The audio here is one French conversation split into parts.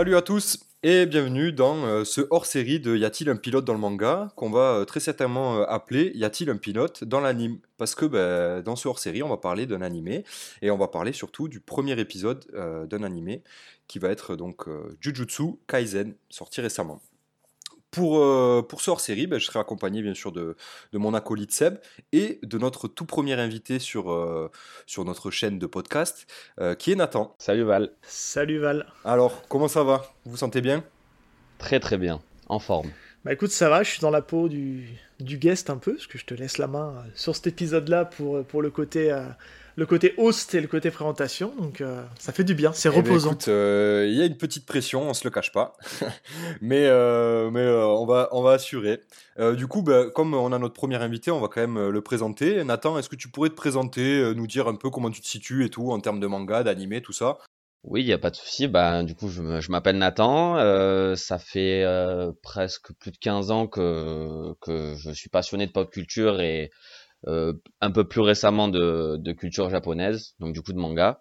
Salut à tous et bienvenue dans euh, ce hors-série de Y a-t-il un pilote dans le manga qu'on va euh, très certainement euh, appeler Y a-t-il un pilote dans l'anime Parce que ben, dans ce hors-série, on va parler d'un animé et on va parler surtout du premier épisode d'un animé qui va être donc Jujutsu Kaisen, sorti récemment. Pour, euh, pour ce hors-série, ben, je serai accompagné bien sûr de, de, mon acolyte Seb et de notre tout premier invité sur, euh, sur notre chaîne de podcast, euh, qui est Nathan. Salut Val. Salut Val. Alors, comment ça va? Vous vous sentez bien? Très très bien, en forme. Bah écoute, ça va, je suis dans la peau du, du guest un peu, parce que je te laisse la main sur cet épisode-là pour, pour le côté le côté host et le côté présentation. Donc euh, ça fait du bien, c'est eh ben, reposant. Euh, il y a une petite pression, on se le cache pas, mais euh, mais on va on va assurer. du coup, bah, comme on a notre premier invité, on va quand même le présenter. Nathan, est-ce que tu pourrais te présenter, nous dire un peu comment tu te situes et tout en termes de manga, d'animé, tout ça? Oui, il n'y a pas de souci. Bah, du coup, je, je m'appelle Nathan. ça fait presque plus de 15 ans que, que je suis passionné de pop culture et un peu plus récemment de, de, culture japonaise, donc du coup de manga.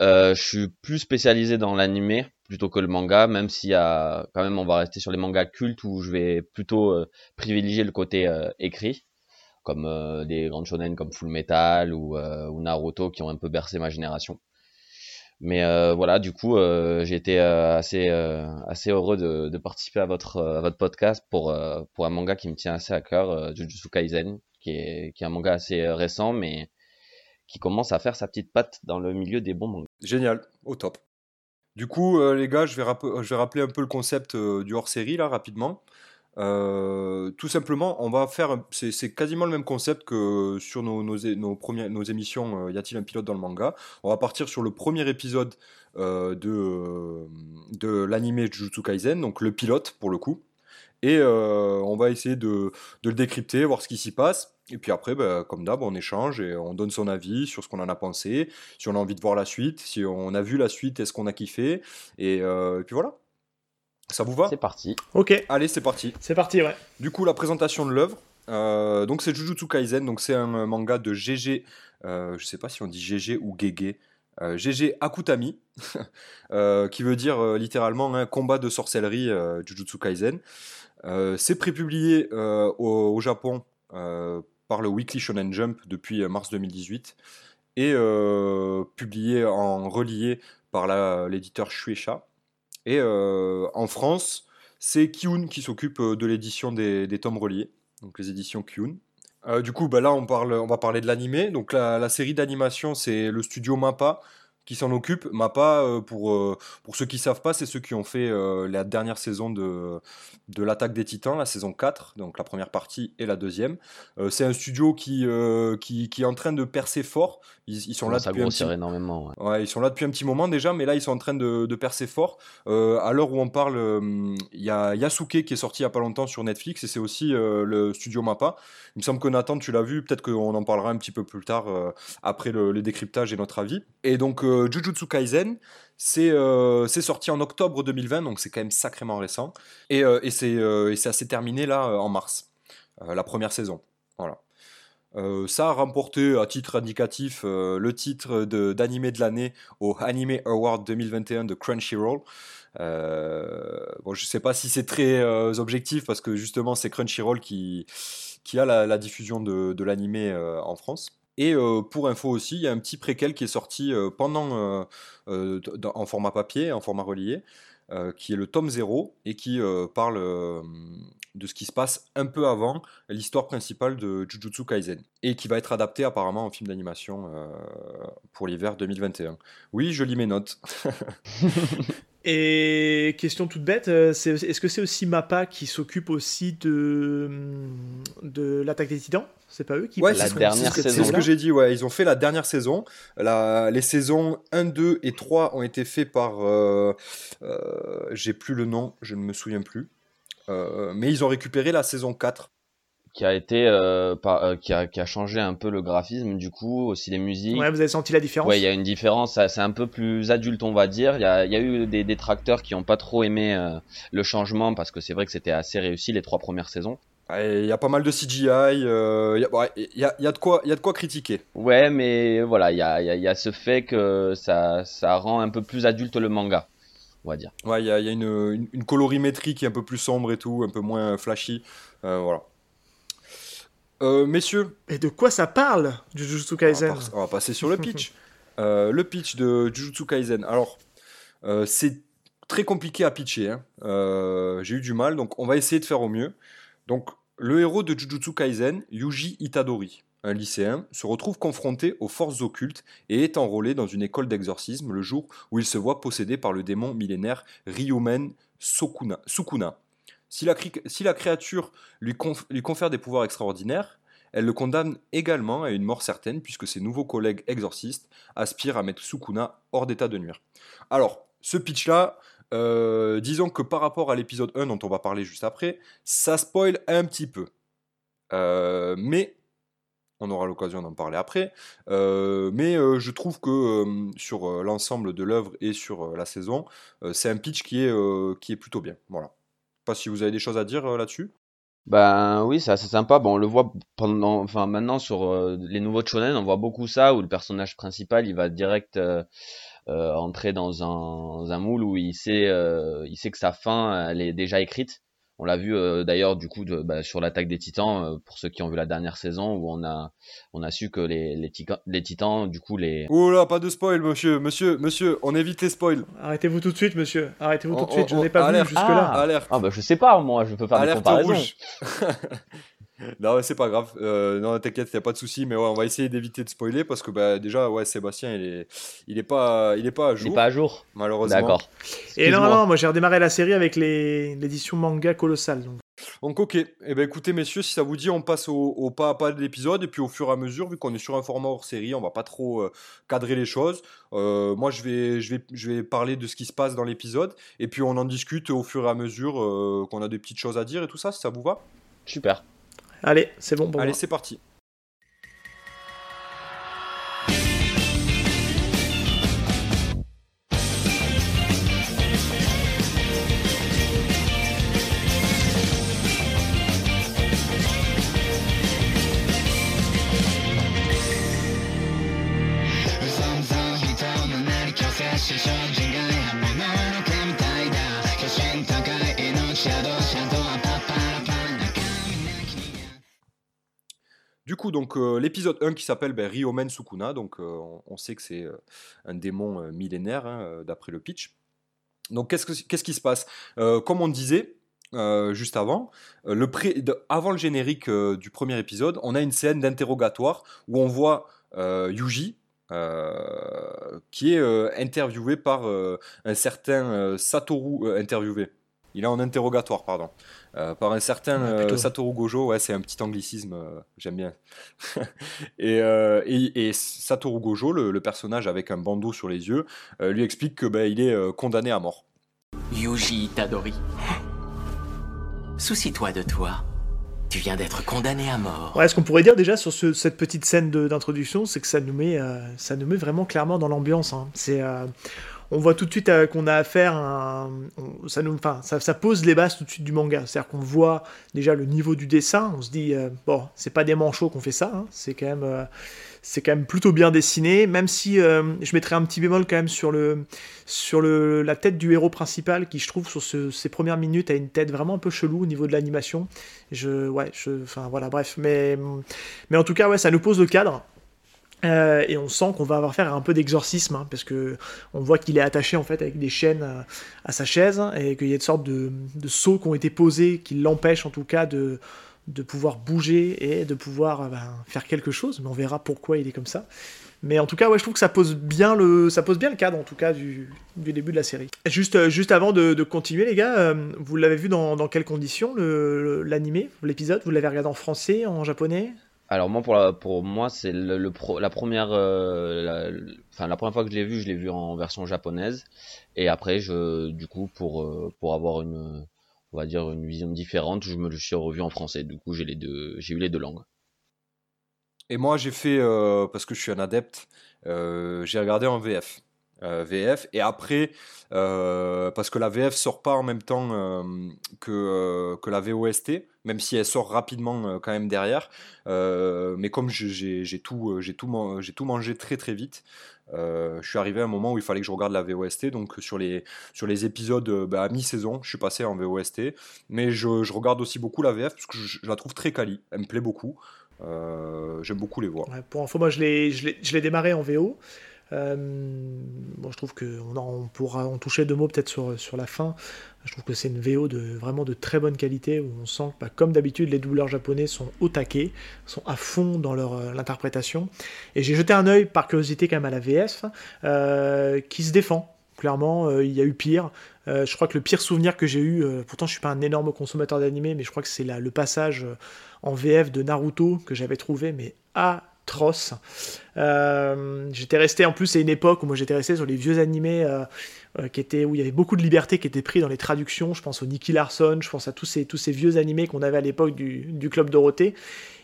Euh, je suis plus spécialisé dans l'animé plutôt que le manga, même s'il y a quand même on va rester sur les mangas cultes où je vais plutôt euh, privilégier le côté euh, écrit, comme euh, des grandes shonen comme Full Metal ou, ou, Naruto qui ont un peu bercé ma génération. Mais voilà, du coup, j'ai été assez assez heureux de, de, participer à votre à votre podcast pour pour un manga qui me tient assez à cœur, Jujutsu Kaisen, qui est, qui est un manga assez euh, récent, mais qui commence à faire sa petite patte dans le milieu des bons mangas. Génial, au top. Du coup, euh, les gars, je vais, je vais, rappeler un peu le concept euh, du hors-série, là, rapidement. tout simplement, on va faire, c'est quasiment le même concept que sur nos, nos, nos, premières, nos émissions Y a-t-il un pilote dans le manga? On va partir sur le premier épisode de, de l'anime Jujutsu Kaisen, donc le pilote pour le coup. Et on va essayer de, de, le décrypter, voir ce qui s'y passe. Et puis après, bah, comme d'hab, on échange et on donne son avis sur ce qu'on en a pensé, si on a envie de voir la suite, si on a vu la suite, est-ce qu'on a kiffé. Et, puis voilà. Ça vous va? C'est parti. Ok. Allez, c'est parti. C'est parti, ouais. Du coup, la présentation de l'œuvre. Euh, donc c'est Jujutsu Kaisen, donc c'est un manga de GG, euh, je sais pas si on dit GG ou Gege, euh, GG Akutami, qui veut dire littéralement un combat de sorcellerie Jujutsu Kaisen. Euh, c'est prépublié euh, au, Japon euh, par le Weekly Shonen Jump depuis mars 2018 et publié en relié par l'éditeur Shueisha. Et en France, c'est Kiun qui s'occupe de l'édition des, tomes reliés, donc les éditions Kiun. du coup, bah là, on, parle, on va parler de l'animé. Donc la, la série d'animation, c'est le studio Mappa qui s'en occupe. Mappa, euh, pour, euh, pour ceux qui savent pas, c'est ceux qui ont fait euh, la dernière saison de, de l'attaque des titans, la saison 4, donc la première partie et la deuxième. c'est un studio qui, qui, qui, est en train de percer fort. Ils, sont là depuis un petit... énormément. Ouais. ils sont là depuis un petit moment déjà, mais là ils sont en train de, de percer fort. à l'heure où on parle, il y a Yasuke qui est sorti il y a pas longtemps sur Netflix et c'est aussi le studio Mappa. Il me semble que Nathan, tu l'as vu, peut-être qu'on en parlera un petit peu plus tard après le, le, décryptage et notre avis. Et donc Jujutsu Kaisen, euh, c'est sorti en octobre 2020, donc c'est quand même sacrément récent. Et, euh, euh, et c'est assez terminé là en mars, la première saison. Voilà. ça a remporté à titre indicatif le titre d'animé de, l'année au Anime Award 2021 de Crunchyroll. bon, je ne sais pas si c'est très objectif parce que justement c'est Crunchyroll qui, qui a la, diffusion de, de l'animé en France. Et euh, pour info aussi, il y a un petit préquel qui est sorti euh, pendant euh, en format papier, en format relié, qui est le tome 0 et qui parle de ce qui se passe un peu avant l'histoire principale de Jujutsu Kaisen et qui va être adapté apparemment en film d'animation pour l'hiver 2021. Oui, je lis mes notes. Et question toute bête, est-ce que c'est aussi Mappa qui s'occupe aussi de, de l'attaque des titans? C'est pas eux qui ouais, la dernière saison. C'est ce que j'ai dit, ouais. Ils ont fait la dernière saison. La, les saisons 1, 2 et 3 ont été faits par. Euh, euh, j'ai plus le nom, je ne me souviens plus. Euh, mais ils ont récupéré la saison 4. Qui a été. Par, qui, a, qui, a, changé un peu le graphisme, du coup, aussi les musiques. Ouais, vous avez senti la différence Ouais, il y a une différence. C'est un peu plus adulte, on va dire. Il y a, y a, eu des détracteurs qui n'ont pas trop aimé le changement parce que c'est vrai que c'était assez réussi les trois premières saisons. Il y a pas mal de CGI, il euh, y, a, y, a, de quoi, y a de quoi critiquer. Ouais, mais voilà, il y a, y a, ce fait que ça, ça rend un peu plus adulte le manga. on va dire. Ouais, il y a, y a une, une, colorimétrie qui est un peu plus sombre et tout, un peu moins flashy. voilà. Messieurs. Et de quoi ça parle, Jujutsu Kaisen on va, passer sur le pitch. le pitch de Jujutsu Kaisen. Alors, c'est très compliqué à pitcher. Hein. J'ai eu du mal, donc on va essayer de faire au mieux. Donc, le héros de Jujutsu Kaisen, Yuji Itadori, un lycéen, se retrouve confronté aux forces occultes et est enrôlé dans une école d'exorcisme le jour où il se voit possédé par le démon millénaire Ryumen Sukuna. Si la, créature lui, confère des pouvoirs extraordinaires, elle le condamne également à une mort certaine puisque ses nouveaux collègues exorcistes aspirent à mettre Sukuna hors d'état de nuire. Alors, ce pitch-là, euh, disons que par rapport à l'épisode 1 dont on va parler juste après, ça spoil un petit peu. Euh, mais on aura l'occasion d'en parler après. Euh, mais je trouve que sur l'ensemble de l'œuvre et sur la saison, c'est un pitch qui est, qui est plutôt bien. Voilà. Si vous avez des choses à dire là-dessus? Ben oui, c'est assez sympa. Bon, on le voit pendant, maintenant sur les nouveaux shonen, on voit beaucoup ça où le personnage principal, il va direct euh, entrer dans un, moule où il sait, euh, il sait que sa fin, elle est déjà écrite. On l'a vu euh, d'ailleurs du coup de, bah, sur l'attaque des Titans pour ceux qui ont vu la dernière saison où on a on a su que les les, les Titans du coup les Oula pas de spoil monsieur monsieur monsieur on évite les spoils. Arrêtez-vous tout de suite monsieur arrêtez-vous tout de suite je n'ai pas vu jusque là. Ah, alerte. ah bah je sais pas moi je peux faire des comparaisons. non, c'est pas grave. Euh, non, t'inquiète, il a pas de souci. Mais ouais, on va essayer d'éviter de spoiler parce que bah, déjà, ouais, Sébastien, il est, il est pas, il est pas à jour. Il est pas à jour. Malheureusement. D'accord. Et non, non, moi j'ai redémarré la série avec l'édition manga colossale. Donc. Donc ok, et eh ben écoutez messieurs, si ça vous dit, on passe au, pas à pas de l'épisode et puis au fur et à mesure, vu qu'on est sur un format hors série, on va pas trop euh, cadrer les choses. Euh, moi je vais, je, vais, je vais parler de ce qui se passe dans l'épisode et puis on en discute au fur et à mesure qu'on a des petites choses à dire et tout ça, si ça vous va. Super. Allez, c'est bon Allez, c'est parti. Du coup, donc euh, l'épisode 1 qui s'appelle ben, Ryomen Sukuna, donc euh, on, sait que c'est euh, un démon millénaire hein, d'après le pitch. Donc qu'est-ce, qui se passe? Comme on disait juste avant, avant le générique du premier épisode, on a une scène d'interrogatoire où on voit Yuji, qui est interviewé par un certain Satoru, interviewé. Il est en interrogatoire, pardon. Euh, par un certain euh, Satoru Gojo, ouais, c'est un petit anglicisme, euh, j'aime bien. et, et, Satoru Gojo, le, personnage avec un bandeau sur les yeux, lui explique que ben, il est condamné à mort. Yuji Itadori, soucie-toi de toi. Tu viens d'être condamné à mort. Ouais, ce qu'on pourrait dire déjà sur cette petite scène d'introduction, c'est que ça nous met, ça nous met vraiment clairement dans l'ambiance. Hein. C'est on voit tout de suite euh, qu'on a affaire à ça, nous, enfin, ça, pose les bases tout de suite du manga. C'est-à-dire qu'on voit déjà le niveau du dessin, on se dit, euh, bon, c'est pas des manchots qu'on fait ça, hein. c'est quand même... Euh, c'est quand même plutôt bien dessiné, même si je mettrais un petit bémol quand même sur, le, sur le, la tête du héros principal, qui je trouve sur ces premières minutes a une tête vraiment un peu chelou au niveau de l'animation. Je, ouais, enfin voilà, bref, mais, mais en tout cas, ouais, ça nous pose le cadre. Euh, et on sent qu'on va avoir faire un peu d'exorcisme, hein, parce que on voit qu'il est attaché en fait avec des chaînes euh, à, sa chaise, et qu'il y a une sorte de, de sauts qui ont été posés qui l'empêchent en tout cas de, de pouvoir bouger et de pouvoir euh, ben, faire quelque chose. Mais on verra pourquoi il est comme ça. Mais en tout cas, ouais, je trouve que ça pose bien le, ça pose bien le cadre en tout cas du, du début de la série. Juste, juste avant de, de continuer, les gars, vous l'avez vu dans, dans quelles conditions l'animé, l'épisode? Vous l'avez regardé en français, en japonais? Alors moi pour pour moi c'est le, la première euh, la première fois que je l'ai vu je l'ai vu en version japonaise. Et après je du coup pour euh, pour avoir une on va dire une vision différente je me le suis revu en français. Du coup j'ai les deux j'ai eu les deux langues. Et moi j'ai fait euh, parce que je suis un adepte j'ai regardé en VF VF. Et après, parce que la VF sort pas en même temps que, que la VOST, même si elle sort rapidement quand même derrière. mais comme j'ai tout, j'ai tout, mangé très très vite, je suis arrivé à un moment où il fallait que je regarde la VOST. Donc sur les, sur les épisodes bah, à mi-saison, je suis passé en VOST. Mais je, regarde aussi beaucoup la VF parce que je, la trouve très quali. Elle me plaît beaucoup. Euh, j'aime beaucoup les voir. pour info, moi je l'ai démarré en VO. Euh, je trouve qu'on on pourra en toucher deux mots peut-être sur, sur la fin. Je trouve que c'est une VO de vraiment de très bonne qualité où on sent que, bah, comme d'habitude, les doubleurs japonais sont au taquet, sont à fond dans leur euh, l'interprétation. Et j'ai jeté un œil par curiosité quand même à la VF qui se défend. Clairement, il y a eu pire. je crois que le pire souvenir que j'ai eu, pourtant je suis pas un énorme consommateur d'animé, mais je crois que c'est le passage en VF de Naruto que j'avais trouvé mais Euh, j'étais resté en plus c'est une époque où moi j'étais resté sur les vieux animés euh, euh, qui où il y avait beaucoup de liberté qui était pris dans les traductions. Je pense au Nicky Larson, je pense à tous ces vieux animés qu'on avait à l'époque du, club Dorothée.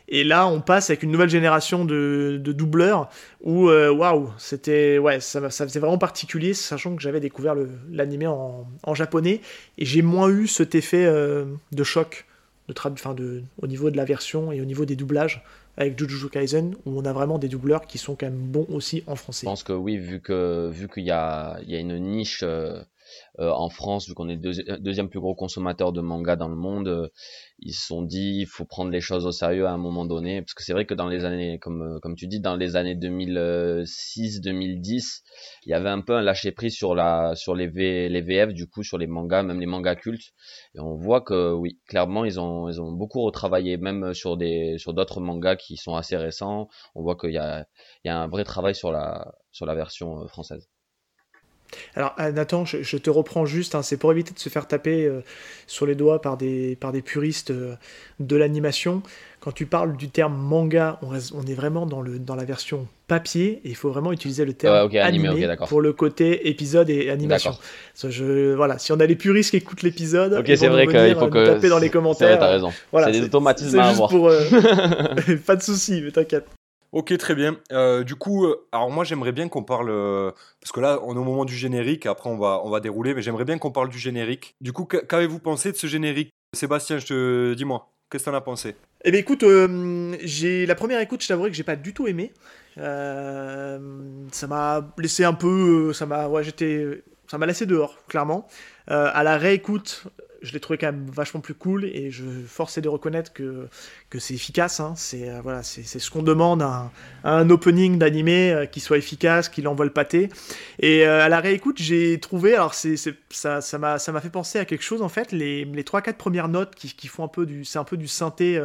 Et là, on passe avec une nouvelle génération de, doubleurs où, waouh, c'était, ouais, ça, faisait vraiment particulier, sachant que j'avais découvert l'animé en, en, japonais et j'ai moins eu cet effet de choc de, de, au niveau de la version et au niveau des doublages avec Jujutsu Kaisen où on a vraiment des doubleurs qui sont quand même bons aussi en français. Je pense que oui, vu que vu qu'il y a, y a une niche euh, euh, en France, vu qu'on est le deuxième plus gros consommateur de manga dans le monde, euh, ils se sont dit il faut prendre les choses au sérieux à un moment donné, parce que c'est vrai que dans les années, comme euh, comme tu dis, dans les années 2006-2010, il y avait un peu un lâcher prise sur la sur les v, les VF du coup sur les mangas, même les mangas cultes, et on voit que oui, clairement ils ont ils ont beaucoup retravaillé, même sur sur d'autres mangas qui sont assez récents, on voit qu'il y a y a un vrai travail sur la sur la version française. Alors euh, Nathan, je, te reprends juste, hein, c'est pour éviter de se faire taper euh, sur les doigts par des, par des puristes euh, de l'animation. Quand tu parles du terme manga, on, on, est vraiment dans, le, dans la version papier et il faut vraiment utiliser le terme animé, pour le côté épisode et animation. Je, voilà, si on a les puristes qui écoutent l'épisode, c'est vrai qu'il faut que taper dans les commentaires. T'as raison. Voilà, c'est des automatismes à avoir. Pour, pas de souci, mais t'inquiète. Ok, très bien. Euh, du coup, euh, alors moi j'aimerais bien qu'on parle, euh, parce que là on est au moment du générique, après on va, on va dérouler, mais j'aimerais bien qu'on parle du générique. Du coup, qu'avez-vous pensé de ce générique? Sébastien, je te dis-moi, qu'est-ce que t'en as pensé? Eh bien écoute, la première écoute, je t'avouerai que j'ai pas du tout aimé. ça m'a laissé un peu, ça m'a, ça m'a laissé dehors, clairement. à la réécoute, je l'ai trouvé quand même vachement plus cool et je forçais de reconnaître que, que c'est efficace. Hein. C'est euh, voilà, c'est ce qu'on demande à un, opening d'animé euh, qui soit efficace, qui l'envoie le pâté. Et euh, à la réécoute, j'ai trouvé, alors c'est ça ça m'a ça fait penser à quelque chose en fait. Les les trois quatre premières notes qui, qui font un peu du un peu du synthé.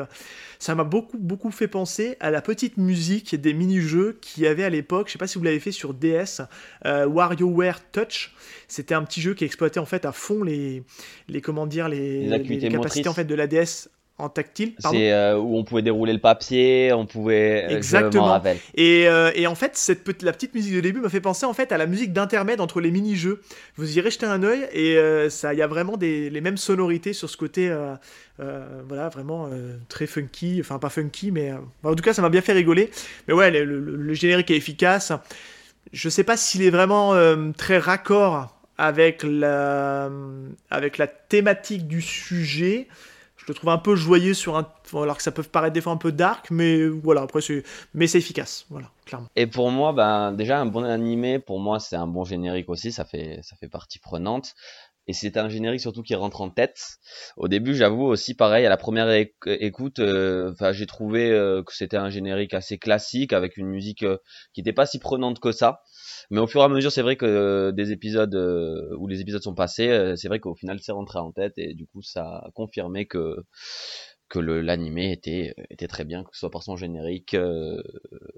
ça m'a beaucoup beaucoup fait penser à la petite musique des mini-jeux qu'il y avait à l'époque. Je sais pas si vous l'avez fait sur DS, WarioWare Touch. C'était un petit jeu qui exploitait en fait à fond les les comment dire les, les, capacités en fait de l'ADS en tactile. C'est euh, où on pouvait dérouler le papier, on pouvait. Euh, Exactement. Et, euh, et, en fait, cette petite, la petite musique de début m'a fait penser en fait à la musique d'intermède entre les mini-jeux. Vous irez jeter un œil et ça, il y a vraiment des, les mêmes sonorités sur ce côté, voilà, vraiment très funky. Enfin, pas funky, mais en tout cas, ça m'a bien fait rigoler. Mais ouais, le, le générique est efficace. Je sais pas s'il est vraiment très raccord avec la, avec la thématique du sujet. Je le trouve un peu joyeux sur. Alors que ça peut paraître des fois un peu dark, mais voilà, après c'est efficace, voilà, clairement. Et pour moi, ben, déjà, un bon animé, pour moi, c'est un bon générique aussi, ça fait, ça fait partie prenante. Et c'est un générique surtout qui rentre en tête. Au début, j'avoue aussi pareil, à la première écoute, euh, j'ai trouvé euh, que c'était un générique assez classique avec une musique euh, qui n'était pas si prenante que ça. Mais au fur et à mesure, c'est vrai que des épisodes où les épisodes sont passés, c'est vrai qu'au final, c'est rentré en tête et du coup, ça a confirmé que que l'animé était était très bien, que ce soit par son générique,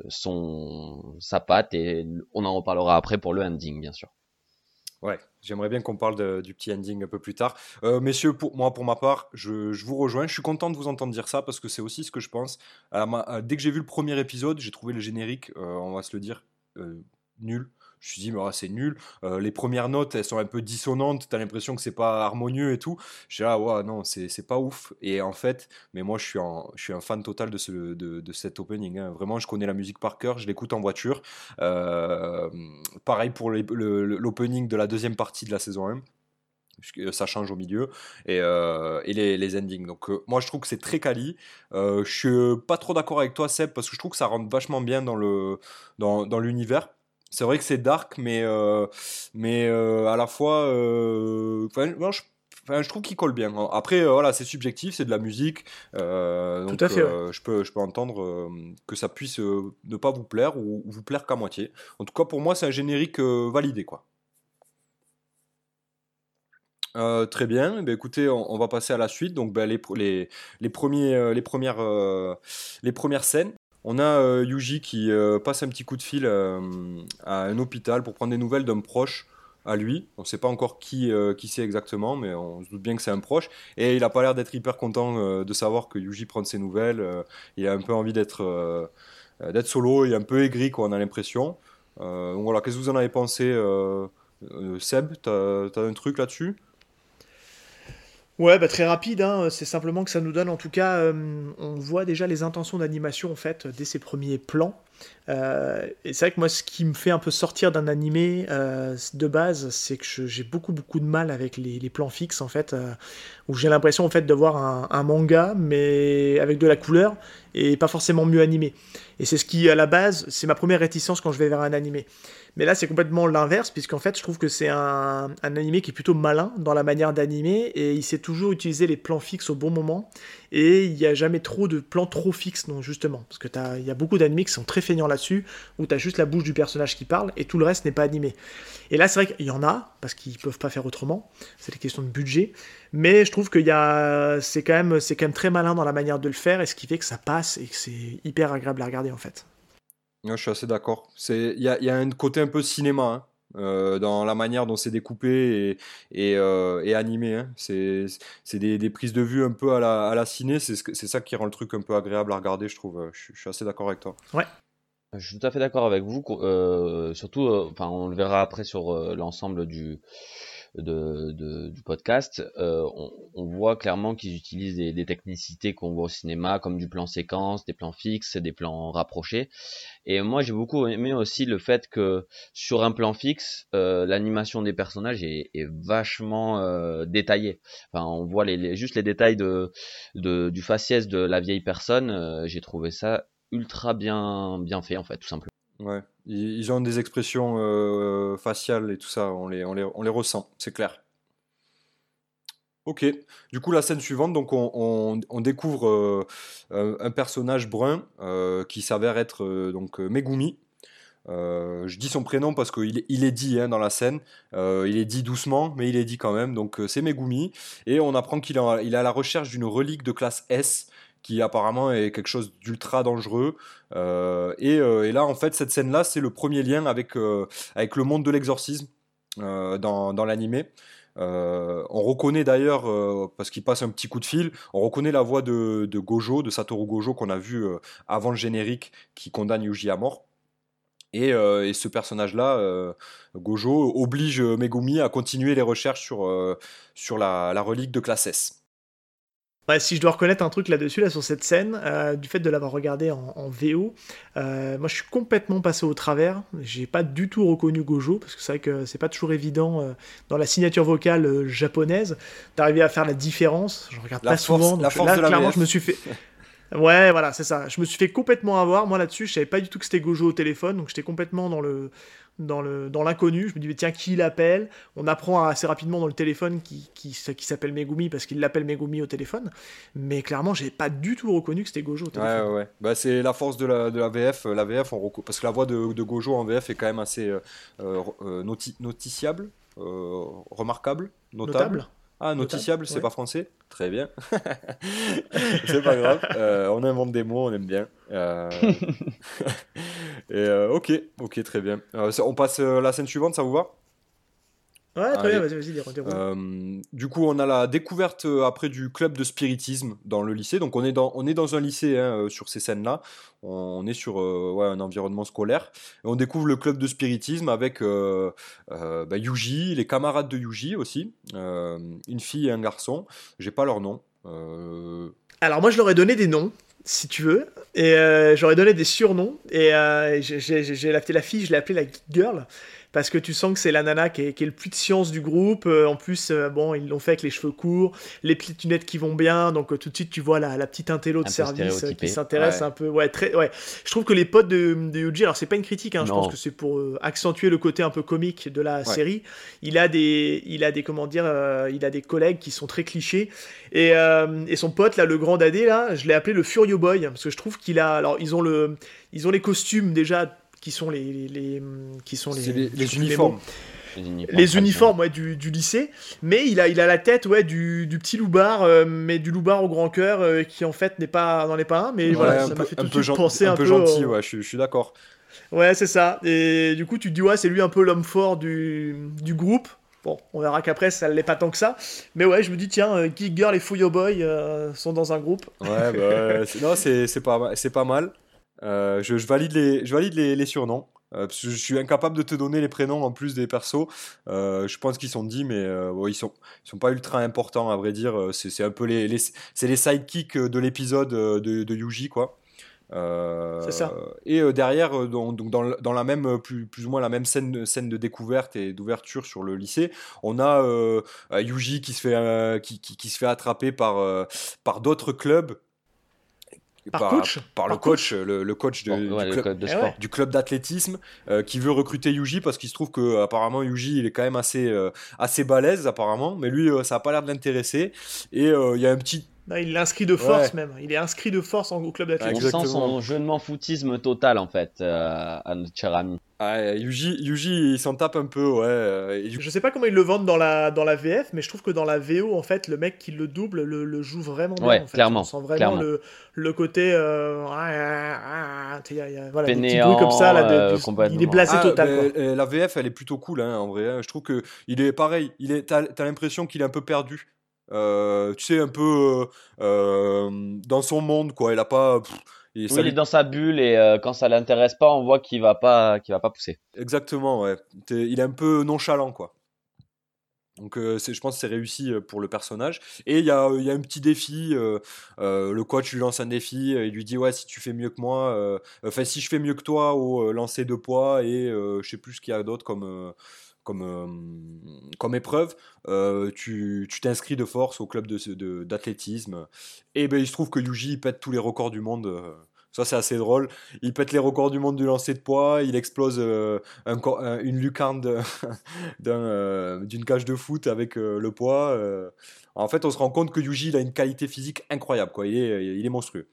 son sa patte et on en reparlera après pour le ending, bien sûr. Ouais, j'aimerais bien qu'on parle du petit ending un peu plus tard. messieurs, pour moi, pour ma part, je, je, vous rejoins. Je suis content de vous entendre dire ça parce que c'est aussi ce que je pense. dès que j'ai vu le premier épisode, j'ai trouvé le générique, on va se le dire, nul Je me suis dit, mais c'est nul. Euh, les premières notes, elles sont un peu dissonantes. Tu as l'impression que c'est pas harmonieux et tout. Je suis là, ouais, non, c'est pas ouf. Et en fait, mais moi, je suis, un fan total de, ce, de, de cet opening. Hein. Vraiment, je connais la musique par cœur. Je l'écoute en voiture. Euh, pareil pour l'opening de la deuxième partie de la saison 1 ça change au milieu, et, euh, les, endings. Donc moi je trouve que c'est très quali. Euh, je suis pas trop d'accord avec toi Seb, parce que je trouve que ça rentre vachement bien dans l'univers. C'est vrai que c'est dark, mais, euh, mais à la fois, enfin, je, je trouve qu'il colle bien. Après, voilà, c'est subjectif, c'est de la musique. Euh, donc, Tout à fait. je, peux, je peux entendre que ça puisse ne pas vous plaire ou, ou vous plaire qu'à moitié. En tout cas, pour moi, c'est un générique validé, quoi. Euh, très bien. Eh ben, écoutez, on, va passer à la suite. Donc, ben, les, les, les, premiers, euh, les, premières, euh, les premières scènes. On a Yuji qui passe un petit coup de fil à un hôpital pour prendre des nouvelles d'un proche à lui. On ne sait pas encore qui, c'est exactement, mais on se doute bien que c'est un proche. Et il n'a pas l'air d'être hyper content de savoir que Yuji prend ses nouvelles. il a un peu envie d'être d'être solo, il est un peu aigri, quoi, on a l'impression. voilà, qu'est-ce que vous en avez pensé Seb, tu as un truc là-dessus? Ouais, bah très rapide, hein. c'est simplement que ça nous donne en tout cas, euh, on voit déjà les intentions d'animation en fait dès ses premiers plans. Euh, et c'est vrai que moi, ce qui me fait un peu sortir d'un animé euh, de base, c'est que j'ai beaucoup beaucoup de mal avec les, plans fixes en fait, où j'ai l'impression en fait de voir un, un, manga mais avec de la couleur et pas forcément mieux animé. Et c'est ce qui, à la base, c'est ma première réticence quand je vais vers un animé. Mais là, c'est complètement l'inverse, puisqu'en fait, je trouve que c'est un, un, animé qui est plutôt malin dans la manière d'animer, et il sait toujours utiliser les plans fixes au bon moment, et il n'y a jamais trop de plans trop fixes, non, justement. Parce que il y a beaucoup d'animés qui sont très feignants là-dessus, où tu as juste la bouche du personnage qui parle, et tout le reste n'est pas animé. Et là, c'est vrai qu'il y en a, parce qu'ils peuvent pas faire autrement, c'est des questions de budget, mais je trouve que c'est quand, même, quand même très malin dans la manière de le faire, et ce qui fait que ça passe, et que c'est hyper agréable à regarder, en fait je suis assez d'accord. Il y a, y a, un côté un peu cinéma hein, euh, dans la manière dont c'est découpé et, et, euh, et animé. Hein. C'est des, des, prises de vue un peu à la, à la ciné. C'est ça qui rend le truc un peu agréable à regarder, je trouve. Je, suis assez d'accord avec toi. Ouais. Je suis tout à fait d'accord avec vous. Euh, surtout, enfin, on le verra après sur l'ensemble du de, du podcast, euh, on, voit clairement qu'ils utilisent des, technicités qu'on voit au cinéma, comme du plan séquence, des plans fixes, des plans rapprochés. Et moi, j'ai beaucoup aimé aussi le fait que sur un plan fixe, euh, l'animation des personnages est, vachement euh, détaillée. Enfin, on voit les, juste les détails de, de, du faciès de la vieille personne. j'ai trouvé ça ultra bien, bien fait, en fait, tout simplement. Ouais, ils, ont des expressions euh, faciales et tout ça, on les, on les, on les ressent, c'est clair. Ok, du coup la scène suivante, donc on, on, découvre euh, un personnage brun euh, qui s'avère être donc Megumi. je dis son prénom parce qu'il il est dit hein, dans la scène, il est dit doucement, mais il est dit quand même. Donc c'est Megumi et on apprend qu'il il est à la recherche d'une relique de classe S qui apparemment est quelque chose d'ultra dangereux. Euh, euh, et, là, en fait, cette scène-là, c'est le premier lien avec, euh, avec le monde de l'exorcisme dans, dans l'animé. on reconnaît d'ailleurs, parce qu'il passe un petit coup de fil, on reconnaît la voix de, Gojo, de Satoru Gojo qu'on a vu avant le générique qui condamne Yuji à mort. Et, et ce personnage-là, Gojo, oblige Megumi à continuer les recherches sur, sur la, la relique de classe S si je dois reconnaître un truc là-dessus, là, sur cette scène, euh, du fait de l'avoir regardé en, VO, euh, moi je suis complètement passé au travers. J'ai pas du tout reconnu Gojo, parce que c'est vrai que c'est pas toujours évident euh, dans la signature vocale japonaise d'arriver à faire la différence. Je regarde pas souvent. Donc là, clairement, je me suis fait. Ouais, voilà, c'est ça. Je me suis fait complètement avoir. Moi là-dessus, je savais pas du tout que c'était Gojo au téléphone, donc j'étais complètement dans le dans le dans l'inconnu. Je me dis tiens qui l'appelle? On apprend assez rapidement dans le téléphone qui qui, qui s'appelle Megumi parce qu'il l'appelle Megumi au téléphone. Mais clairement, j'ai pas du tout reconnu que c'était Gojo au téléphone. Ouais ouais. Bah c'est la force de la, de la VF. La VF on parce que la voix de, de, Gojo en VF est quand même assez euh, euh, noticiable, euh, remarquable, notable? Ah, noticiable, c'est pas français Très bien. c'est pas grave. Euh, on invente des mots, on aime bien. Euh, et, euh, ok, ok, très bien. on passe la scène suivante, ça vous va? Ouais, très bien, vas-y, vas-y. Euh, du coup, on a la découverte euh, après du club de spiritisme dans le lycée. Donc, on est dans, on est dans un lycée hein, euh, sur ces scènes-là. On est sur euh, ouais, un environnement scolaire. Et on découvre le club de spiritisme avec euh, bah, Yuji, les camarades de Yuji aussi, une fille et un garçon. J'ai pas leur nom. Alors moi je leur ai donné des noms, si tu veux, et euh, j'aurais donné des surnoms, et euh, j'ai- j'ai j'ai appelé la fille, je l'ai appelée la Geek Girl, parce que tu sens que c'est la nana qui est, qui est le plus de science du groupe, Euh, en plus, euh, bon, ils l'ont fait avec les cheveux courts, les petites lunettes qui vont bien, donc euh, tout de suite tu vois la, la petite intello de service qui s'intéresse Ouais. un peu, ouais, très, ouais. Je trouve que les potes de, de Yuji, alors c'est pas une critique, hein, je pense que c'est pour euh, accentuer le côté un peu comique de la série, il a des, il a des, comment dire, euh, il a des collègues qui sont très clichés, et, euh, et son pote, là, le grand dadé, là, je l'ai appelé le Furio Boy, parce que je trouve qu'il a. Alors, ils ont, le, ils ont les costumes déjà qui sont les. les, les- qui sont les, les, uniformes. Les uniformes. Les uniformes ouais, du, du lycée, mais il a, il a la tête ouais, du, du petit loupard, euh, mais du loupard au grand cœur, euh, qui en fait n'est pas, n'en est pas un, mais Ouais, voilà, un ça m'a fait un tout de peu suite penser un un peu gentil, au- ouais, je, je suis d'accord. Ouais, c'est ça. Et du coup, tu te dis, ouais, c'est lui un peu l'homme fort du, du groupe. Bon, on verra qu'après, ça ne l'est pas tant que ça. Mais ouais, je me dis, tiens, euh, Geek Girl et Fuyo Boy euh, sont dans un groupe. Ouais, bah, non, c'est c'est pas, pas mal. Euh, je, je valide les, je valide les, les surnoms. euh, parce que je suis incapable de te donner les prénoms en plus des persos. Euh, je pense qu'ils sont dits, mais bon, ils sont, ils sont pas ultra importants à vrai dire. C'est un peu les, les, c'est les sidekicks de l'épisode de, de Yuji, quoi. C'est ça. Et derrière, donc, dans, la même, plus, plus ou moins la même scène, scène de découverte et d'ouverture sur le lycée, on a Yuji qui se fait, qui, qui, qui se fait attraper par, par d'autres clubs. Par coach par le coach, le, le coach de, Bon, ouais, du le club, code de Eh sport. ouais. du club d'athlétisme euh, qui veut recruter Yuji parce qu'il se trouve que apparemment Yuji il est quand même assez euh, assez balèze apparemment mais lui euh, ça a pas l'air de l'intéresser et euh, il y a un petit Là, il l'inscrit de force Ouais. même. Il est inscrit de force en, au club On d'athlétisme. Exactement. sent son de m'en foutisme total en fait euh, à notre cher ami. Yuji Yuji il s'en tape un peu ouais euh, Je sais pas comment ils le vendent dans la, dans la VF, mais je trouve que dans la VO, en fait, le mec qui le double le, le joue vraiment bien. Ouais, en fait. clairement, On sent vraiment clairement. Le, le côté. euh, ah, ah, ah, voilà, des petits Fainéant, bruits comme ça. Là, de- euh, de- il est blasé Ah, total. euh, la VF elle est plutôt cool hein, en vrai hein. je trouve que il est pareil il est t'as t'as l'impression qu'il est un peu perdu Euh, tu sais un peu euh, dans son monde quoi il a pas pff, et Oui, ça il est dans sa bulle et euh, quand ça l'intéresse pas, on voit qu'il va pas, qu'il va pas pousser. Exactement, ouais. T'es- Il est un peu nonchalant, quoi. Donc, euh, c'est- je pense que c'est réussi euh, pour le personnage. Et il y a, y a un petit défi. euh, euh, le coach lui lance un défi. Il lui dit Ouais, si tu fais mieux que moi, enfin, si je fais mieux que toi au lancer de poids et je sais plus ce qu'il y a d'autre comme. Comme, euh, comme épreuve, euh, tu t'inscris de force au club d'athlétisme. De, d'athlétisme et ben, il se trouve que Yuji pète tous les records du monde. euh, ça, c'est assez drôle. Il pète les records du monde du lancer de poids. Il explose une lucarne de- d'un, d'une cage de foot avec le poids. En fait, on se rend compte que Yuji a une qualité physique incroyable. Quoi. Il, est, il est monstrueux.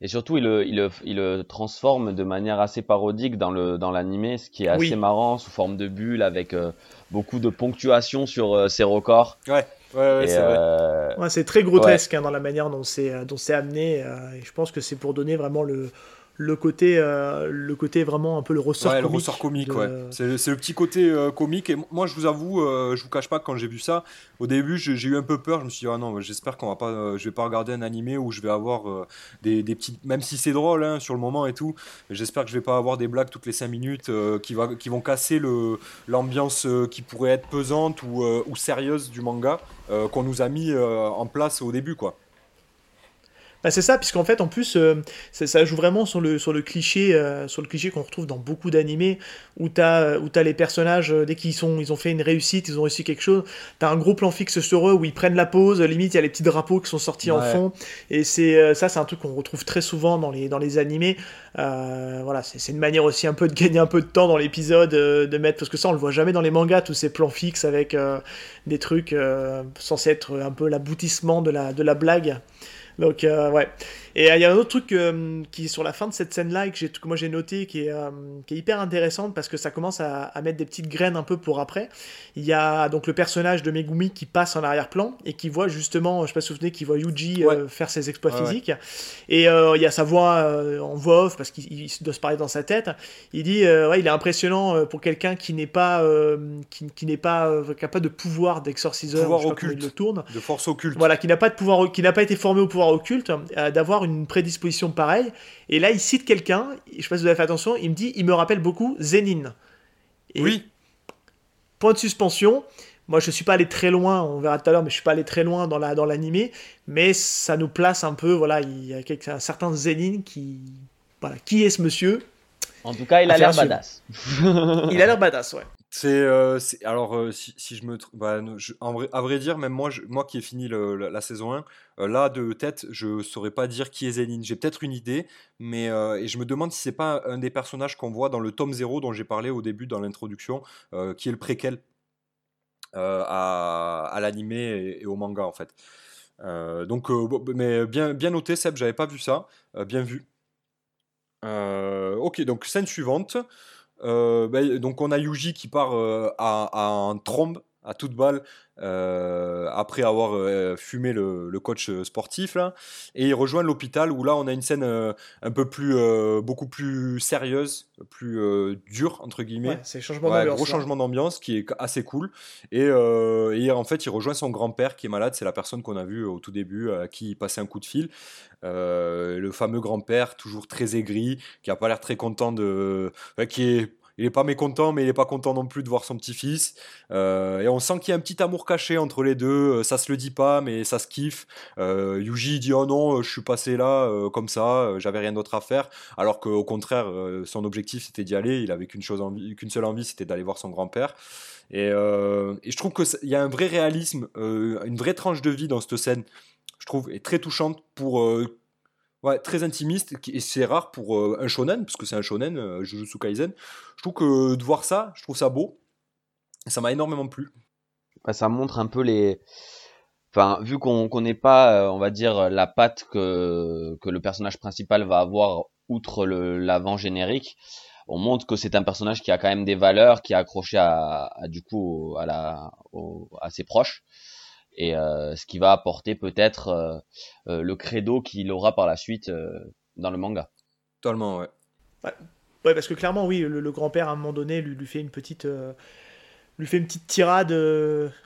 Et surtout, il le, il le, il le transforme de manière assez parodique dans le dans l'animé, ce qui est assez Oui. marrant sous forme de bulle avec euh, beaucoup de ponctuation sur euh, ses records. Ouais, ouais, ouais, c'est euh, Ouais, c'est très grotesque hein, dans la manière dont c'est euh, dont c'est amené. euh, et je pense que c'est pour donner vraiment le, le côté euh, le côté vraiment un peu le ressort Ouais, le comique ressort comique, de- ouais. C'est le petit côté euh, comique. Et moi, je vous avoue, euh, je vous cache pas, quand j'ai vu ça, au début, j'ai eu un peu peur. Je me suis dit, ah non, j'espère qu'on va pas, euh, je vais pas regarder un animé où je vais avoir des, des petites, même si c'est drôle hein, sur le moment et tout, j'espère que je vais pas avoir des blagues toutes les 5 minutes qui, va, qui vont casser le- l'ambiance qui pourrait être pesante ou, ou sérieuse du manga qu'on nous a mis en place au début, quoi. Bah, c'est ça, puisqu'en fait, en plus, euh, ça, joue vraiment sur le, sur le cliché, euh, sur le cliché qu'on retrouve dans beaucoup d'animés, où t'as, où t'as les personnages, euh, dès qu'ils sont, ils ont fait une réussite, ils ont réussi quelque chose, t'as un gros plan fixe sur eux où ils prennent la pause, limite, il y a les petits drapeaux qui sont sortis en fond, et c'est, euh, ça, c'est un truc qu'on retrouve très souvent dans les, dans les animés. Euh, voilà, c'est, c'est une manière aussi un peu de gagner un peu de temps dans l'épisode, euh, de mettre, parce que ça, on le voit jamais dans les mangas, tous ces plans fixes avec euh, des trucs euh, censés être un peu l'aboutissement de la, de la blague. Donc, euh, ouais. Et il y a un autre truc qui est sur la fin de cette scène-là que, que moi j'ai noté, qui est, qui est hyper intéressante parce que ça commence à, à, mettre des petites graines un peu pour après. Il y a donc le personnage de Megumi qui passe en arrière-plan et qui voit justement, je sais pas si vous vous souvenez, qui voit Yuji faire ses exploits physiques. Et il y a sa voix en voix off parce qu'il doit se parler dans sa tête. Il dit, ouais, il est impressionnant pour quelqu'un qui n'est pas, qui, qui n'est pas capable de pouvoir d'exorciseur, pouvoir occulte, le tourne, de force occulte. Voilà, qui n'a pas de pouvoir, qui n'a pas été formé au pouvoir occulte, euh, d'avoir une prédisposition pareille. Et là, il cite quelqu'un. Je sais pas si vous avez fait attention. Il me dit, il me rappelle beaucoup Zénine. oui. Point de suspension. Moi, je suis pas allé très loin, on verra tout à l'heure, mais je suis pas allé très loin dans la dans l'animé, mais ça nous place un peu, voilà, il y a un certain Zénine qui, voilà, qui est ce monsieur? En tout cas, il a l'air badass. il a l'air badass, ouais. C'est euh, alors euh, si, je me bah, à vrai dire même moi moi qui ai fini la, saison 1 euh, là de tête je saurais pas dire qui est Zénine j'ai peut-être une idée mais et je me demande si c'est pas un des personnages qu'on voit dans le tome 0 dont j'ai parlé au début dans l'introduction qui est le préquel à, à l'animé et, au manga en fait. Donc mais bien bien noté Seb j'avais pas vu ça bien vu. Ok donc scène suivante euh, bah, donc on a Yuji qui part euh, à, à, un trombe à toute balle euh, après avoir euh, fumé le, le, coach sportif là, et il rejoint l'hôpital où là on a une scène euh, un peu plus beaucoup plus sérieuse plus dure entre guillemets. Ouais, c'est changement ouais, gros changement d'ambiance qui est assez cool. Et, et, en fait il rejoint son grand-père qui est malade c'est la personne qu'on a vu au tout début à qui il passait un coup de fil. Le fameux grand-père toujours très aigri qui a pas l'air très content de qui est il est pas mécontent, mais il est pas content non plus de voir son petit-fils. Euh, et on sent qu'il y a un petit amour caché entre les deux. Euh, ça se le dit pas, mais ça se kiffe. Euh, Yuji dit oh non, je suis passé là comme ça, j'avais rien d'autre à faire. Alors qu'au contraire, son objectif c'était d'y aller. Il avait qu'une chose, qu'une seule envie, c'était d'aller voir son grand-père. Et, et, je trouve qu'il y a un vrai réalisme, une vraie tranche de vie dans cette scène. Je trouve et très touchante pour Ouais, très intimiste, et c'est rare pour euh, un shonen, parce que c'est un shonen, euh, Jujutsu Kaisen. Je trouve que de voir ça, je trouve ça beau. ça m'a énormément plu. ça montre un peu les. Enfin, vu qu'on n'est pas, euh, on va dire, la patte que, que le personnage principal va avoir outre l'avant générique, on montre que c'est un personnage qui a quand même des valeurs, qui est accroché à, du coup à, la, à ses proches et euh, ce qui va apporter peut-être euh, euh, le credo qu'il aura par la suite dans le manga. Totalement, ouais. ouais. parce que clairement, oui, le, grand-père à un moment donné lui, lui fait une petite lui fait une petite tirade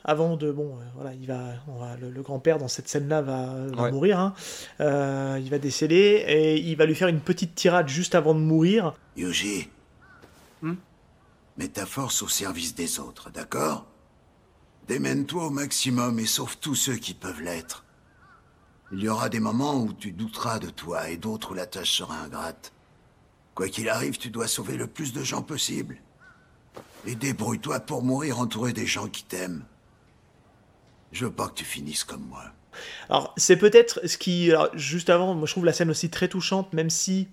avant de bon voilà il va, le, grand-père dans cette scène là va, mourir hein. il va décéder et il va lui faire une petite tirade juste avant de mourir Yuji hmm? Mets ta force au service des autres d'accord? Démène-toi au maximum et sauve tous ceux qui peuvent l'être. Il y aura des moments où tu douteras de toi et d'autres où la tâche sera ingrate. Quoi qu'il arrive, tu dois sauver le plus de gens possible. Et débrouille-toi pour mourir entouré des gens qui t'aiment. Je veux pas que tu finisses comme moi. Alors, c'est peut-être ce qui... Alors, juste avant, moi je trouve la scène aussi très touchante, même si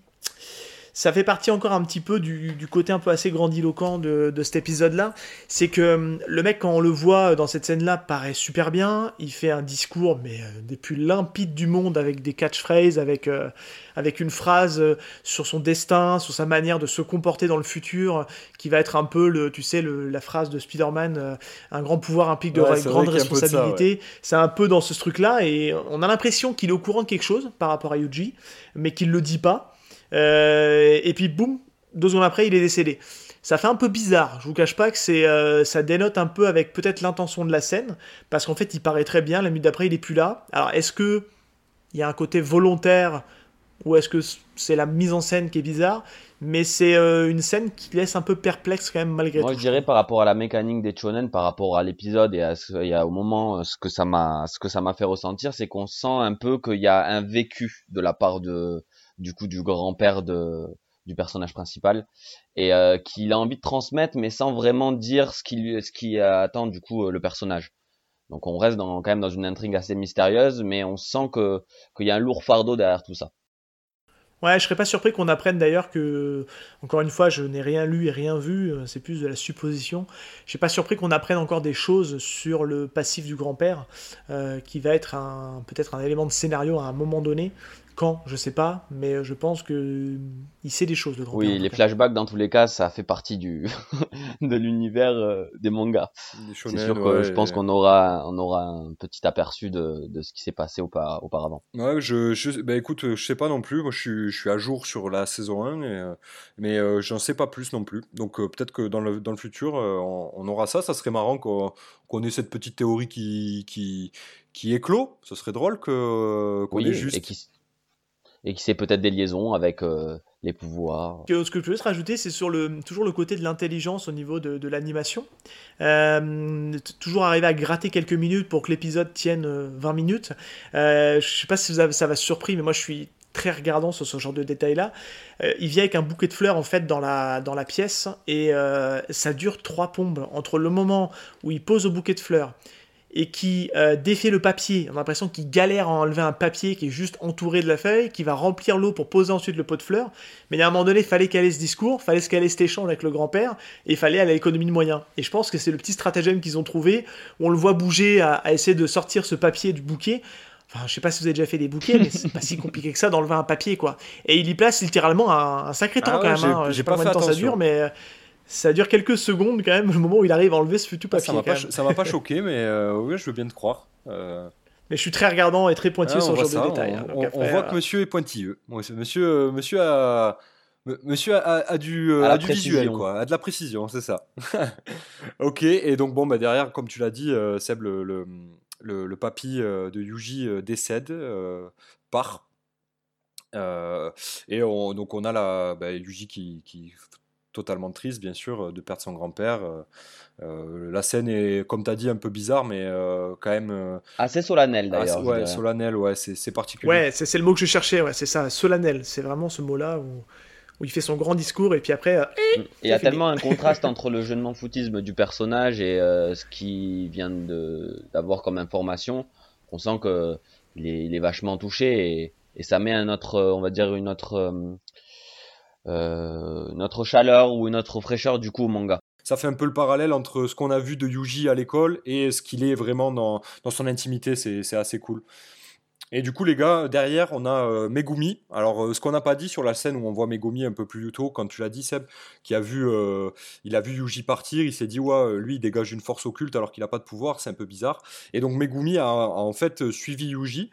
ça fait partie encore un petit peu du, côté un peu assez grandiloquent de, cet épisode-là. C'est que hum, le mec, quand on le voit dans cette scène-là, paraît super bien. Il fait un discours, mais euh, des plus limpides du monde, avec des catchphrases, avec, euh, avec une phrase euh, sur son destin, sur sa manière de se comporter dans le futur, qui va être un peu, le, tu sais, la phrase de Spider-Man, un grand pouvoir implique de grandes responsabilités. C'est un peu dans ce truc-là, et on a l'impression qu'il est au courant de quelque chose par rapport à Yuji, mais qu'il le dit pas. Euh, et puis boum, deux secondes après, il est décédé. Ça fait un peu bizarre. Je vous cache pas que c'est, euh, ça dénote un peu avec peut-être l'intention de la scène, parce qu'en fait, il paraît très bien. La minute d'après, il est plus là. Alors, est-ce que il y a un côté volontaire ou est-ce que c'est la mise en scène qui est bizarre mais c'est euh, une scène qui laisse un peu perplexe quand même malgré tout. Moi je dirais par rapport à la mécanique des shonen, par rapport à l'épisode et, à ce, au moment ce que ça m'a ce que ça m'a fait ressentir, c'est qu'on sent un peu qu'il y a un vécu de la part de du coup du grand-père de du personnage principal et euh, qu'il a envie de transmettre mais sans vraiment dire ce qui qui attend du coup euh, le personnage. Donc on reste dans, quand même dans une intrigue assez mystérieuse mais on sent que qu'il y a un lourd fardeau derrière tout ça. Ouais, je serais pas surpris qu'on apprenne d'ailleurs que, encore une fois, je n'ai rien lu et rien vu, euh, c'est plus de la supposition. Je suis pas surpris qu'on apprenne encore des choses sur le passif du grand-père, qui va être peut-être un élément de scénario à un moment donné, Quand, je sais pas, mais je pense que il sait des choses, le grand Oui, les flashbacks, dans tous les cas, ça fait partie du de l'univers euh, des mangas. C'est sûr que je pense qu'on aura, on aura un petit aperçu de, de ce qui s'est passé auparavant. Ouais, je, je bah, écoute, je sais pas non plus. Moi, je suis, je suis à jour sur la saison 1, et, euh, mais euh, j'en sais pas plus non plus. Donc peut-être que dans le, dans le futur, on, aura ça. Ça serait marrant qu'on ait cette petite théorie qui, qui, qui éclot. Ce serait drôle qu'on ait juste. Et qui, et qui sait peut-être des liaisons avec les pouvoirs. Ce que je veux rajouter, c'est sur le, toujours le côté de l'intelligence au niveau de, l'animation. Euh, toujours arriver à gratter quelques minutes pour que l'épisode tienne 20 euh, minutes. Euh, je sais pas si ça va surpris, mais moi je suis très regardant sur ce genre de détails-là. il vient avec un bouquet de fleurs en fait dans la, dans la pièce et ça dure trois pompes entre le moment où il pose au bouquet de fleurs et qui euh, défait le papier. On a l'impression qu'il galère à enlever un papier qui est juste entouré de la feuille, qui va remplir l'eau pour poser ensuite le pot de fleurs. Mais à un moment donné, il fallait caler ce discours, il fallait se caler cet échange avec le grand-père, et il fallait aller à l'économie de moyens. Et je pense que c'est le petit stratagème qu'ils ont trouvé, où on le voit bouger à, essayer de sortir ce papier du bouquet. Enfin, je sais pas si vous avez déjà fait des bouquets, mais c'est pas si compliqué que ça d'enlever un papier, quoi. Et il y place littéralement un, sacré temps ah quand même. Hein. J'ai pas, pas fait temps ça dure, mais ça dure quelques secondes quand même, le moment où il arrive à enlever ce futur papier. Ça m'a pas, choqué, mais euh, oui, je veux bien te croire. Euh. Mais je suis très regardant et très pointilleux ah, sur ce genre de détails. On, hein, voit que euh, monsieur est pointilleux. monsieur, monsieur a. Monsieur a, du, a du visuel, quoi, a de la précision, c'est ça. ok, et donc bon, bah derrière, comme tu l'as dit, Seb, le, le, le, papy de Yuji décède, part. et on, donc on a la, bah, Yuji qui, qui totalement triste, bien sûr, de perdre son grand-père. Euh, euh, la scène est, comme tu as dit, un peu bizarre, mais euh, quand même. Assez solennel d'ailleurs. ouais, solennel, ouais, c'est particulier. Ouais, c'est le mot que je cherchais, ouais, c'est ça, solennel. C'est vraiment ce mot-là où, où, il fait son grand discours et puis après. Mm. il y a tellement un contraste entre le jeune foutisme du personnage et ce qu'il vient d'avoir comme information qu'on sent que il est, vachement touché et, et, ça met un autre, on va dire, une autre euh, notre chaleur ou notre fraîcheur du coup au manga. Ça fait un peu le parallèle entre ce qu'on a vu de Yuji à l'école et ce qu'il est vraiment dans, dans son intimité, c'est assez cool. Et du coup, les gars, derrière, on a euh, Megumi. Alors, euh, ce qu'on n'a pas dit sur la scène où on voit Megumi un peu plus tôt, quand tu l'as dit, Seb, qui a vu, il a vu Yuji partir, il s'est dit, ouais, lui, il dégage une force occulte alors qu'il n'a pas de pouvoir, c'est un peu bizarre. Et donc, Megumi a, en fait suivi Yuji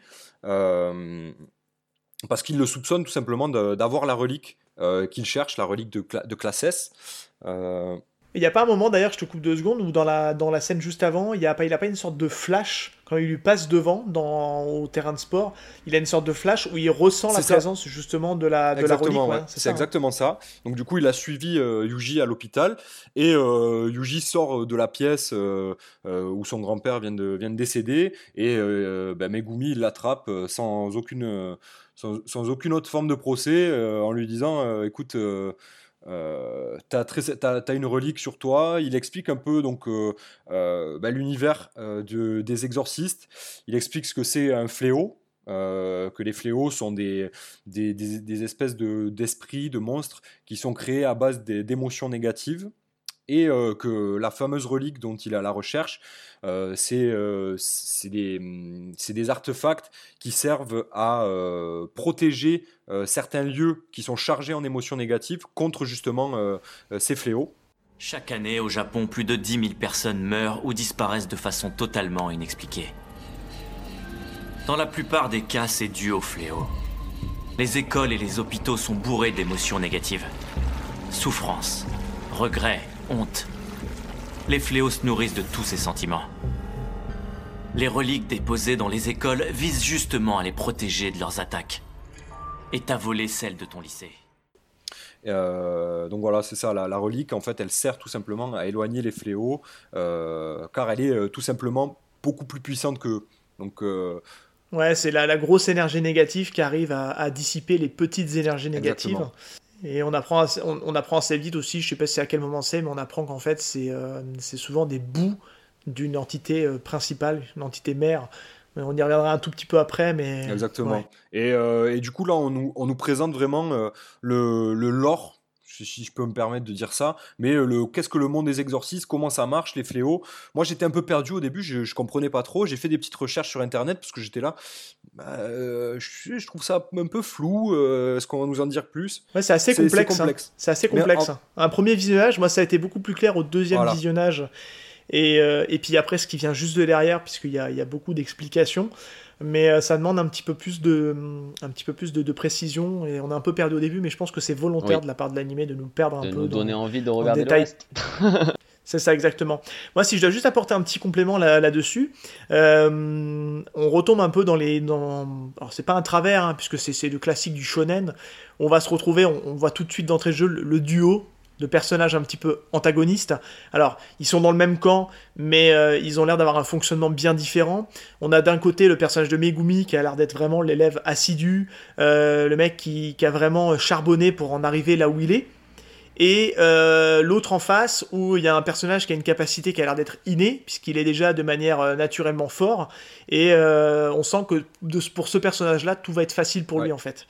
parce qu'il le soupçonne tout simplement d'avoir la relique euh, qu'il cherche, la relique de, de classe S. Euh, il n'y a pas un moment, d'ailleurs, je te coupe deux secondes, où dans la, dans la scène juste avant, il n'a pas, il a pas une sorte de flash quand il lui passe devant dans, au terrain de sport. Il a une sorte de flash où il ressent la présence justement de la, de la relique. C'est hein. exactement ça. Donc du coup, il a suivi euh, Yuji à l'hôpital et euh, Yuji sort de la pièce où son grand-père vient de, vient de décéder et ben, Megumi l'attrape sans aucune sans, aucune autre forme de procès, euh, en lui disant euh, écoute, euh, tu as, une relique sur toi. Il explique un peu donc bah, l'univers des exorcistes. Il explique ce que c'est un fléau. que les fléaux sont des, des, espèces d'esprits, de, monstres qui sont créés à base d'émotions négatives et que la fameuse relique dont il a la recherche, euh, c'est des, mm, des, artefacts qui servent à protéger certains lieux qui sont chargés en émotions négatives contre justement ces fléaux. Chaque année au Japon, plus de 10 000 personnes meurent ou disparaissent de façon totalement inexpliquée. Dans la plupart des cas, c'est dû aux fléaux. Les écoles et les hôpitaux sont bourrés d'émotions négatives. Souffrance, regret, honte. Les fléaux se nourrissent de tous ces sentiments. Les reliques déposées dans les écoles visent justement à les protéger de leurs attaques. Et t'as volé celle de ton lycée. Euh, donc voilà, c'est ça, la, relique, en fait, elle sert tout simplement à éloigner les fléaux, euh, car elle est euh, tout simplement beaucoup plus puissante que... Donc, ouais, c'est la, grosse énergie négative qui arrive à, dissiper les petites énergies négatives. Et on apprend, assez, on, apprend assez vite aussi, je sais pas si à quel moment c'est, mais on apprend qu'en fait c'est euh, souvent des bouts d'une entité euh, principale, une entité mère. On y reviendra un tout petit peu après, mais... Exactement. Et, euh, et, du coup là on nous, on nous présente vraiment le, le lore si je peux me permettre de dire ça. Mais euh, le qu'est-ce que le monde des exorcistes, comment ça marche, les fléaux. Moi, j'étais un peu perdu au début, je, je comprenais pas trop. J'ai fait des petites recherches sur internet parce que j'étais là. Bah, euh, je, trouve ça un peu flou. Euh, est-ce qu'on va nous en dire plus? Ouais, C'est assez complexe. Hein. C'est assez complexe. Hein. Un premier visionnage, moi, ça a été beaucoup plus clair au deuxième visionnage. Et, et, puis après, ce qui vient juste de derrière, puisqu'il y y a beaucoup d'explications mais euh, ça demande un petit peu plus de, un petit peu plus de, précision et on a un peu perdu au début, mais je pense que c'est volontaire de la part de l'animé de nous perdre un peu. De nous donner envie de regarder le reste. C'est ça exactement. Moi, si je dois juste apporter un petit complément là-dessus, euh, on retombe un peu dans les. Dans... Alors, c'est pas un travers, hein, puisque c'est le classique du shonen. On va se retrouver, on, voit tout de suite d'entrée de jeu le duo de personnages un petit peu antagonistes. Alors, ils sont dans le même camp, mais euh, ils ont l'air d'avoir un fonctionnement bien différent. On a d'un côté le personnage de Megumi qui a l'air d'être vraiment l'élève assidu, euh, le mec qui, a vraiment charbonné pour en arriver là où il est. Et euh, l'autre en face, où il y a un personnage qui a une capacité qui a l'air d'être innée, puisqu'il est déjà de manière naturellement fort. Et on sent que pour ce personnage-là, tout va être facile pour lui en fait.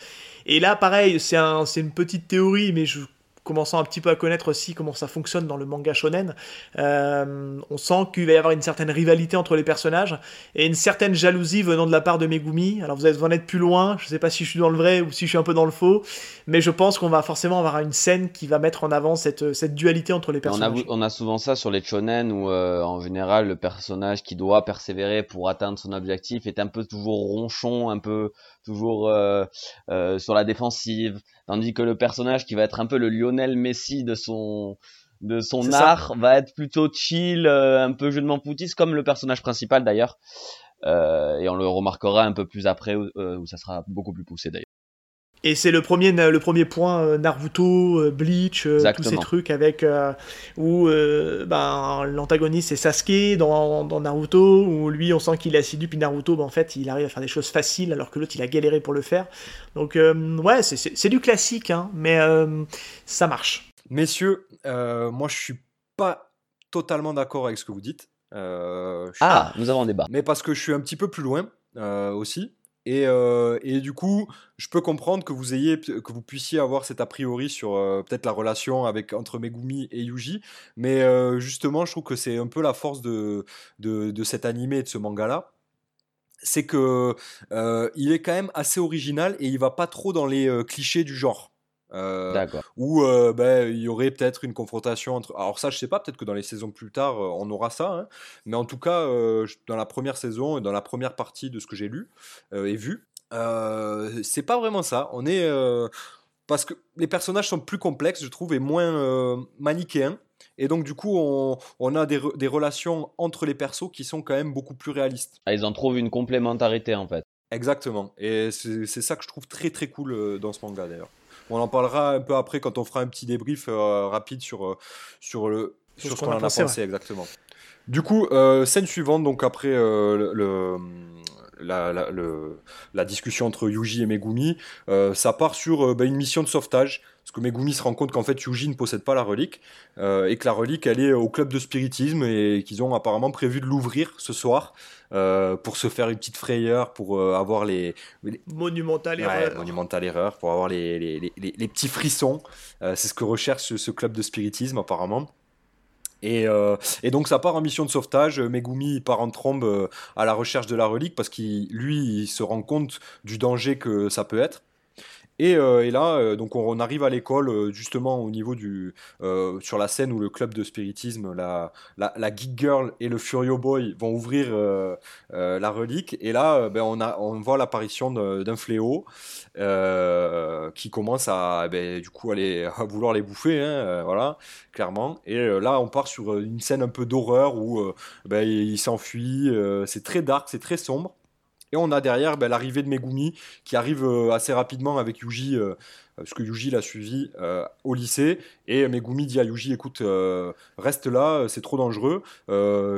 Et là, pareil, c'est une petite théorie, mais je commençant un petit peu à connaître aussi comment ça fonctionne dans le manga shonen, euh, on sent qu'il va y avoir une certaine rivalité entre les personnages et une certaine jalousie venant de la part de Megumi. Alors vous êtes en être plus loin, je sais pas si je suis dans le vrai ou si je suis un peu dans le faux, mais je pense qu'on va forcément avoir une scène qui va mettre en avant cette, cette dualité entre les personnages. On a, souvent ça sur les shonen où euh, en général le personnage qui doit persévérer pour atteindre son objectif est un peu toujours ronchon, un peu toujours euh, sur la défensive, tandis que le personnage qui va être un peu le Lionel Messi de son de son art va être plutôt chill, euh, un peu jeu de poutiste, comme le personnage principal d'ailleurs. Euh, et on le remarquera un peu plus après où, euh, où ça sera beaucoup plus poussé d'ailleurs. Et c'est le premier, le premier point euh, Naruto, euh, Bleach, euh, tous ces trucs avec où ben, l'antagoniste c'est Sasuke dans, dans, Naruto, où lui on sent qu'il est assidu, puis Naruto ben, en fait il arrive à faire des choses faciles alors que l'autre il a galéré pour le faire. Donc ouais, c'est du classique, hein, mais ça marche. Messieurs, moi je suis pas totalement d'accord avec ce que vous dites. ah, nous avons un débat. Mais parce que je suis un petit peu plus loin aussi. Et, euh, et, du coup, je peux comprendre que vous ayez, que vous puissiez avoir cet a priori sur euh, peut-être la relation avec entre Megumi et Yuji, mais euh, justement, je trouve que c'est un peu la force de, de, de cet animé et de ce manga-là, c'est que il est quand même assez original et il va pas trop dans les clichés du genre. Euh, où euh, ben, il y aurait peut-être une confrontation entre. Alors, ça, je sais pas, peut-être que dans les saisons plus tard, euh, on aura ça. Hein. mais en tout cas, dans la première saison et dans la première partie de ce que j'ai lu et vu, c'est pas vraiment ça. On est. parce que les personnages sont plus complexes, je trouve, et moins manichéens. Et donc, du coup, on, on a des, des, relations entre les persos qui sont quand même beaucoup plus réalistes. Ah, ils en trouvent une complémentarité, en fait. Exactement. Et c'est ça que je trouve très très cool dans ce manga, d'ailleurs. On en parlera un peu après quand on fera un petit débrief euh, rapide sur, euh, sur, le, sur, ce qu'on en a pensé, exactement. Du coup, euh, scène suivante, donc après le, la, la, la, discussion entre Yuji et Megumi, ça part sur bah, une mission de sauvetage. Parce que Megumi se rend compte qu'en fait Yuji ne possède pas la relique et que la relique elle est au club de spiritisme et qu'ils ont apparemment prévu de l'ouvrir ce soir euh, pour se faire une petite frayeur, pour euh, avoir les, monumentales erreurs, monumentale erreur, pour avoir les, les, les, petits frissons. Euh, c'est ce que recherche ce, club de spiritisme apparemment. Et, et, donc ça part en mission de sauvetage. Megumi part en trombe à la recherche de la relique parce qu'il lui il se rend compte du danger que ça peut être. Euh, et, là, euh, donc on, arrive à l'école euh, justement au niveau du sur la scène où le club de spiritisme, la, la, Geek Girl et le Furio Boy vont ouvrir la relique. Et là, ben, on, a, on voit l'apparition d'un fléau qui commence à ben, du coup à vouloir les bouffer, hein, voilà, clairement. Et là, on part sur une scène un peu d'horreur où ben, il s'enfuit. c'est très dark, c'est très sombre. Et on a derrière ben, l'arrivée de Megumi qui arrive euh, assez rapidement avec Yuji, euh, parce que Yuji l'a suivi euh, au lycée. Et Megumi dit à Yuji écoute, reste là, c'est trop dangereux,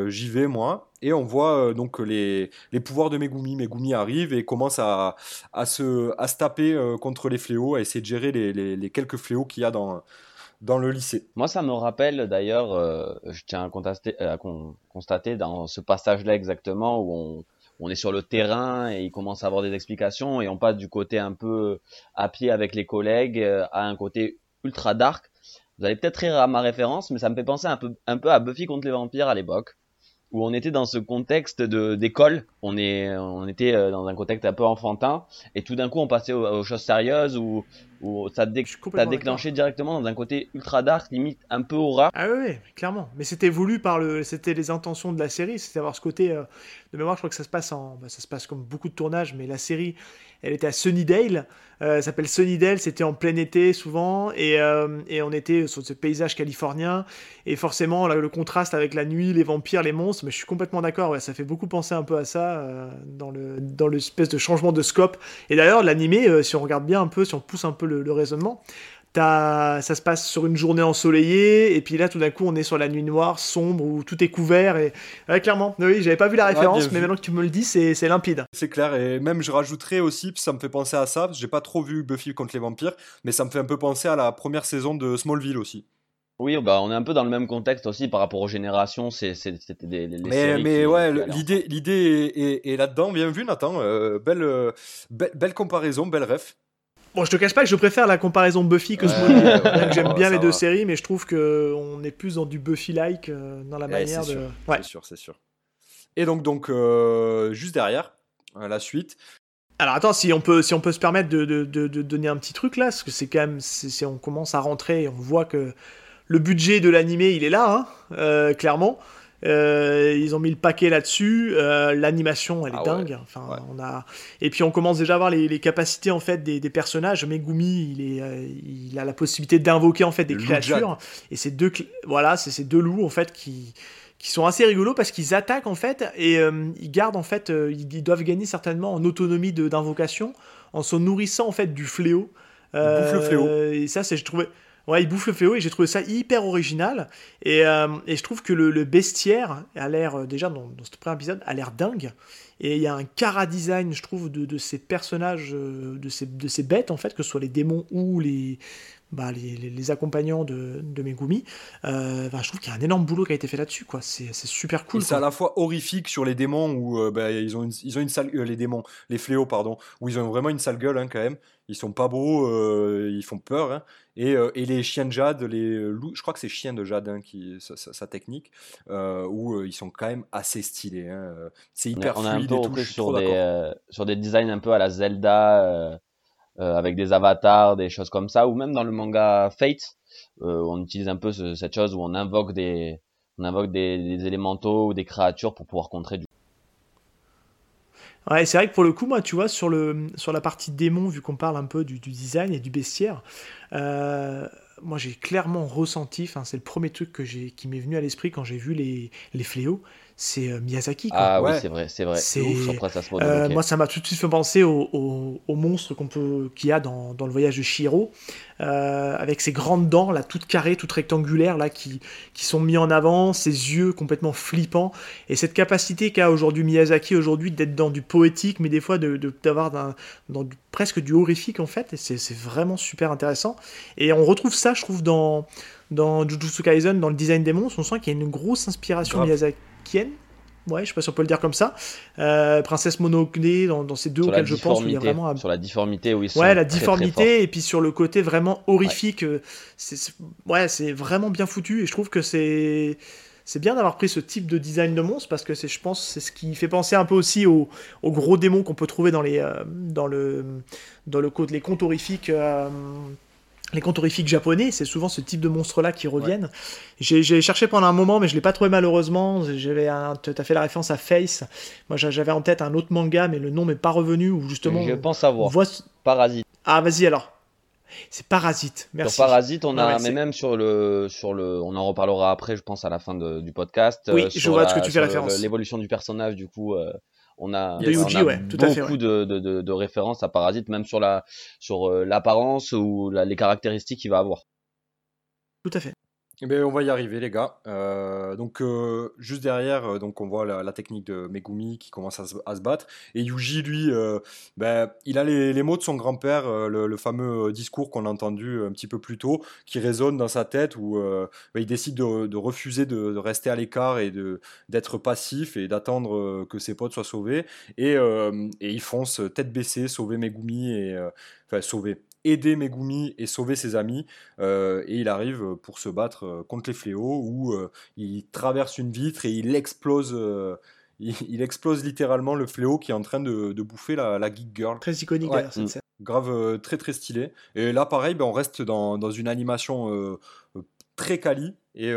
j'y vais moi. Et on voit donc les, les, pouvoirs de Megumi. Megumi arrive et commence à, à, se, à se taper contre les fléaux, à essayer de gérer les, les, quelques fléaux qu'il y a dans, dans le lycée. Moi, ça me rappelle d'ailleurs, je tiens à, constater, à constater dans ce passage-là exactement où on on est sur le terrain et il commence à avoir des explications et on passe du côté un peu à pied avec les collègues euh, à un côté ultra dark. Vous allez peut-être rire à ma référence, mais ça me fait penser un peu, un peu à Buffy contre les vampires à l'époque où on était dans ce contexte de d'école, on est on était euh, dans un contexte un peu enfantin et tout d'un coup on passait aux, choses sérieuses où, où ça, dé ça déclenché directement dans un côté ultra dark, limite un peu horreur. Ah oui, clairement. Mais c'était voulu par le c'était les intentions de la série, c'était avoir ce côté euh, de mémoire, je crois que ça se passe en bah, ça se passe comme beaucoup de tournages mais la série elle était à Sunnydale. Euh, s'appelle Sunnydale, c'était en plein été souvent, et, euh, et, on était sur ce paysage californien, et forcément le contraste avec la nuit, les vampires, les monstres, mais je suis complètement d'accord, ça fait beaucoup penser un peu à ça euh, dans le dans l'espèce de changement de scope. Et d'ailleurs l'animé, euh, si on regarde bien un peu, si on pousse un peu le raisonnement, ça se passe sur une journée ensoleillée, et puis là, tout d'un coup, on est sur la nuit noire, sombre, où tout est couvert. Et clairement, oui, j'avais pas vu la référence, mais maintenant que tu me le dis, c'est limpide. C'est clair, et même je rajouterais aussi, ça me fait penser à ça, j'ai pas trop vu Buffy contre les vampires, mais ça me fait un peu penser à la première saison de Smallville aussi. Oui, bah on est un peu dans le même contexte aussi par rapport aux générations. C'était des, mais, mais ouais, l'idée l'idée est, là-dedans. Bien vu, Nathan. Euh, belle, euh, belle, belle comparaison, belle ref. Bon, je te cache pas que je préfère la comparaison Buffy que Smallville. J'aime bien les deux séries, mais je trouve que on est plus dans du Buffy-like euh, dans la manière de. Ouais. C'est sûr, c'est sûr. Et donc, donc euh, juste derrière, euh, la suite. Alors attends, si on peut, si on peut se permettre de, de, de, donner un petit truc là, parce que c'est quand même, si on commence à rentrer, et on voit que le budget de l'animé, il est là, hein, clairement. Euh, ils ont mis le paquet là-dessus. Euh, l'animation, elle est ah dingue. Enfin, on a. Et puis on commence déjà à voir les, capacités en fait des, personnages. Megumi, il est, euh, il a la possibilité d'invoquer en fait des créatures. Et ces deux, voilà, c'est ces deux loups en fait qui qui sont assez rigolos parce qu'ils attaquent en fait et ils gardent en fait, ils, doivent gagner certainement en autonomie d'invocation en se nourrissant en fait du fléau. Ils bouffent le fléau. Et ça, c'est je trouvais Ouais, il bouffe le fléau et j'ai trouvé ça hyper original. Et, euh, je trouve que le, bestiaire a l'air, euh, déjà dans, dans, ce premier épisode, a l'air dingue. Et il y a un cara design, je trouve, de, de ces personnages, euh, de ces, de ces bêtes, en fait, que ce soit les démons ou les, bah, les, les, accompagnants de, de Megumi. Euh, bah, je trouve qu'il y a un énorme boulot qui a été fait là-dessus. quoi. C'est super cool. C'est à la fois horrifique sur les démons, où bah, ils, ont une, ils ont une sale... les démons, les fléaux, pardon, où ils ont vraiment une sale gueule hein, quand même ils sont pas beaux, euh, ils font peur. Hein. Et, euh, et, les chiens de jade, les loups, je crois que c'est chiens de jade hein, qui sa, technique, euh, où ils sont quand même assez stylés. Hein. C'est hyper on fluide un peu et sur des sur des designs un peu à la Zelda, avec des avatars, des choses comme ça, ou même dans le manga Fate, on utilise un peu cette chose où on invoque des on invoque des, élémentaux ou des créatures pour pouvoir contrer du Ouais, c'est vrai que pour le coup, moi, tu vois, sur, le, sur la partie démon, vu qu'on parle un peu du, design et du bestiaire, euh, moi j'ai clairement ressenti, c'est le premier truc qui m'est venu à l'esprit quand j'ai vu les, les fléaux, c'est euh, Miyazaki. Quoi. Ah oui, c'est vrai, c'est vrai. C'est euh, moi, ça m'a tout de suite fait penser au, au, monstre qu'on peut, qu'il y a dans, dans, le voyage de Shiro, euh, avec ses grandes dents, là, toutes carrées, toutes rectangulaires, là, qui, qui sont mis en avant, ses yeux complètement flippants, et cette capacité qu'a aujourd'hui Miyazaki aujourd'hui d'être dans du poétique, mais des fois de, d'avoir dans, dans presque du horrifique en fait, et c'est, c'est vraiment super intéressant. Et on retrouve ça, je trouve, dans dans Jujutsu Kaisen, dans le design des monstres, on sent qu'il y a une grosse inspiration Miyazaki ouais, je sais pas si on peut le dire comme ça. Euh, Princesse Monocle dans, dans, ces deux auxquels je pense, il y a vraiment sur la difformité, oui. Ouais, la difformité et puis sur le côté vraiment horrifique. Euh, c'est ouais, c'est vraiment bien foutu et je trouve que c'est c'est bien d'avoir pris ce type de design de monstre parce que c'est, je pense, c'est ce qui fait penser un peu aussi aux, gros démons qu'on peut trouver dans les euh, dans le dans le les contes horrifiques les contes horrifiques japonais, c'est souvent ce type de monstres-là qui reviennent. J'ai cherché pendant un moment, mais je l'ai pas trouvé malheureusement. J'avais, tu as fait la référence à Face. Moi, j'avais en tête un autre manga, mais le nom m'est pas revenu. Ou justement, je pense savoir. Parasite. Ah, vas-y alors. C'est Parasite. Merci. Sur Parasite, on a, mais même sur le, sur le, on en reparlera après, je pense à la fin du podcast. Oui, je vois ce que tu fais référence. L'évolution du personnage, du coup. Euh, on a, beaucoup de, références à Parasite, même sur la sur euh, l'apparence ou les caractéristiques qu'il va avoir. Tout à fait. Eh ben, on va y arriver, les gars. Euh, donc, euh, juste derrière, euh, donc on voit la, technique de Megumi qui commence à se, battre. Et Yuji, lui, ben, il a les, mots de son grand-père, le, fameux discours qu'on a entendu un petit peu plus tôt, qui résonne dans sa tête, où ben, il décide de, refuser de, rester à l'écart et d'être passif et d'attendre que ses potes soient sauvés. Et, et il fonce tête baissée, sauver Megumi et enfin sauver, aider Megumi et sauver ses amis. et il arrive pour se battre contre les fléaux où il traverse une vitre et il explose il, explose littéralement le fléau qui est en train de, bouffer la, la, Geek Girl. Très iconique d'ailleurs cette scène. Grave, très très stylé. Et là, pareil, ben, on reste dans, dans une animation très quali et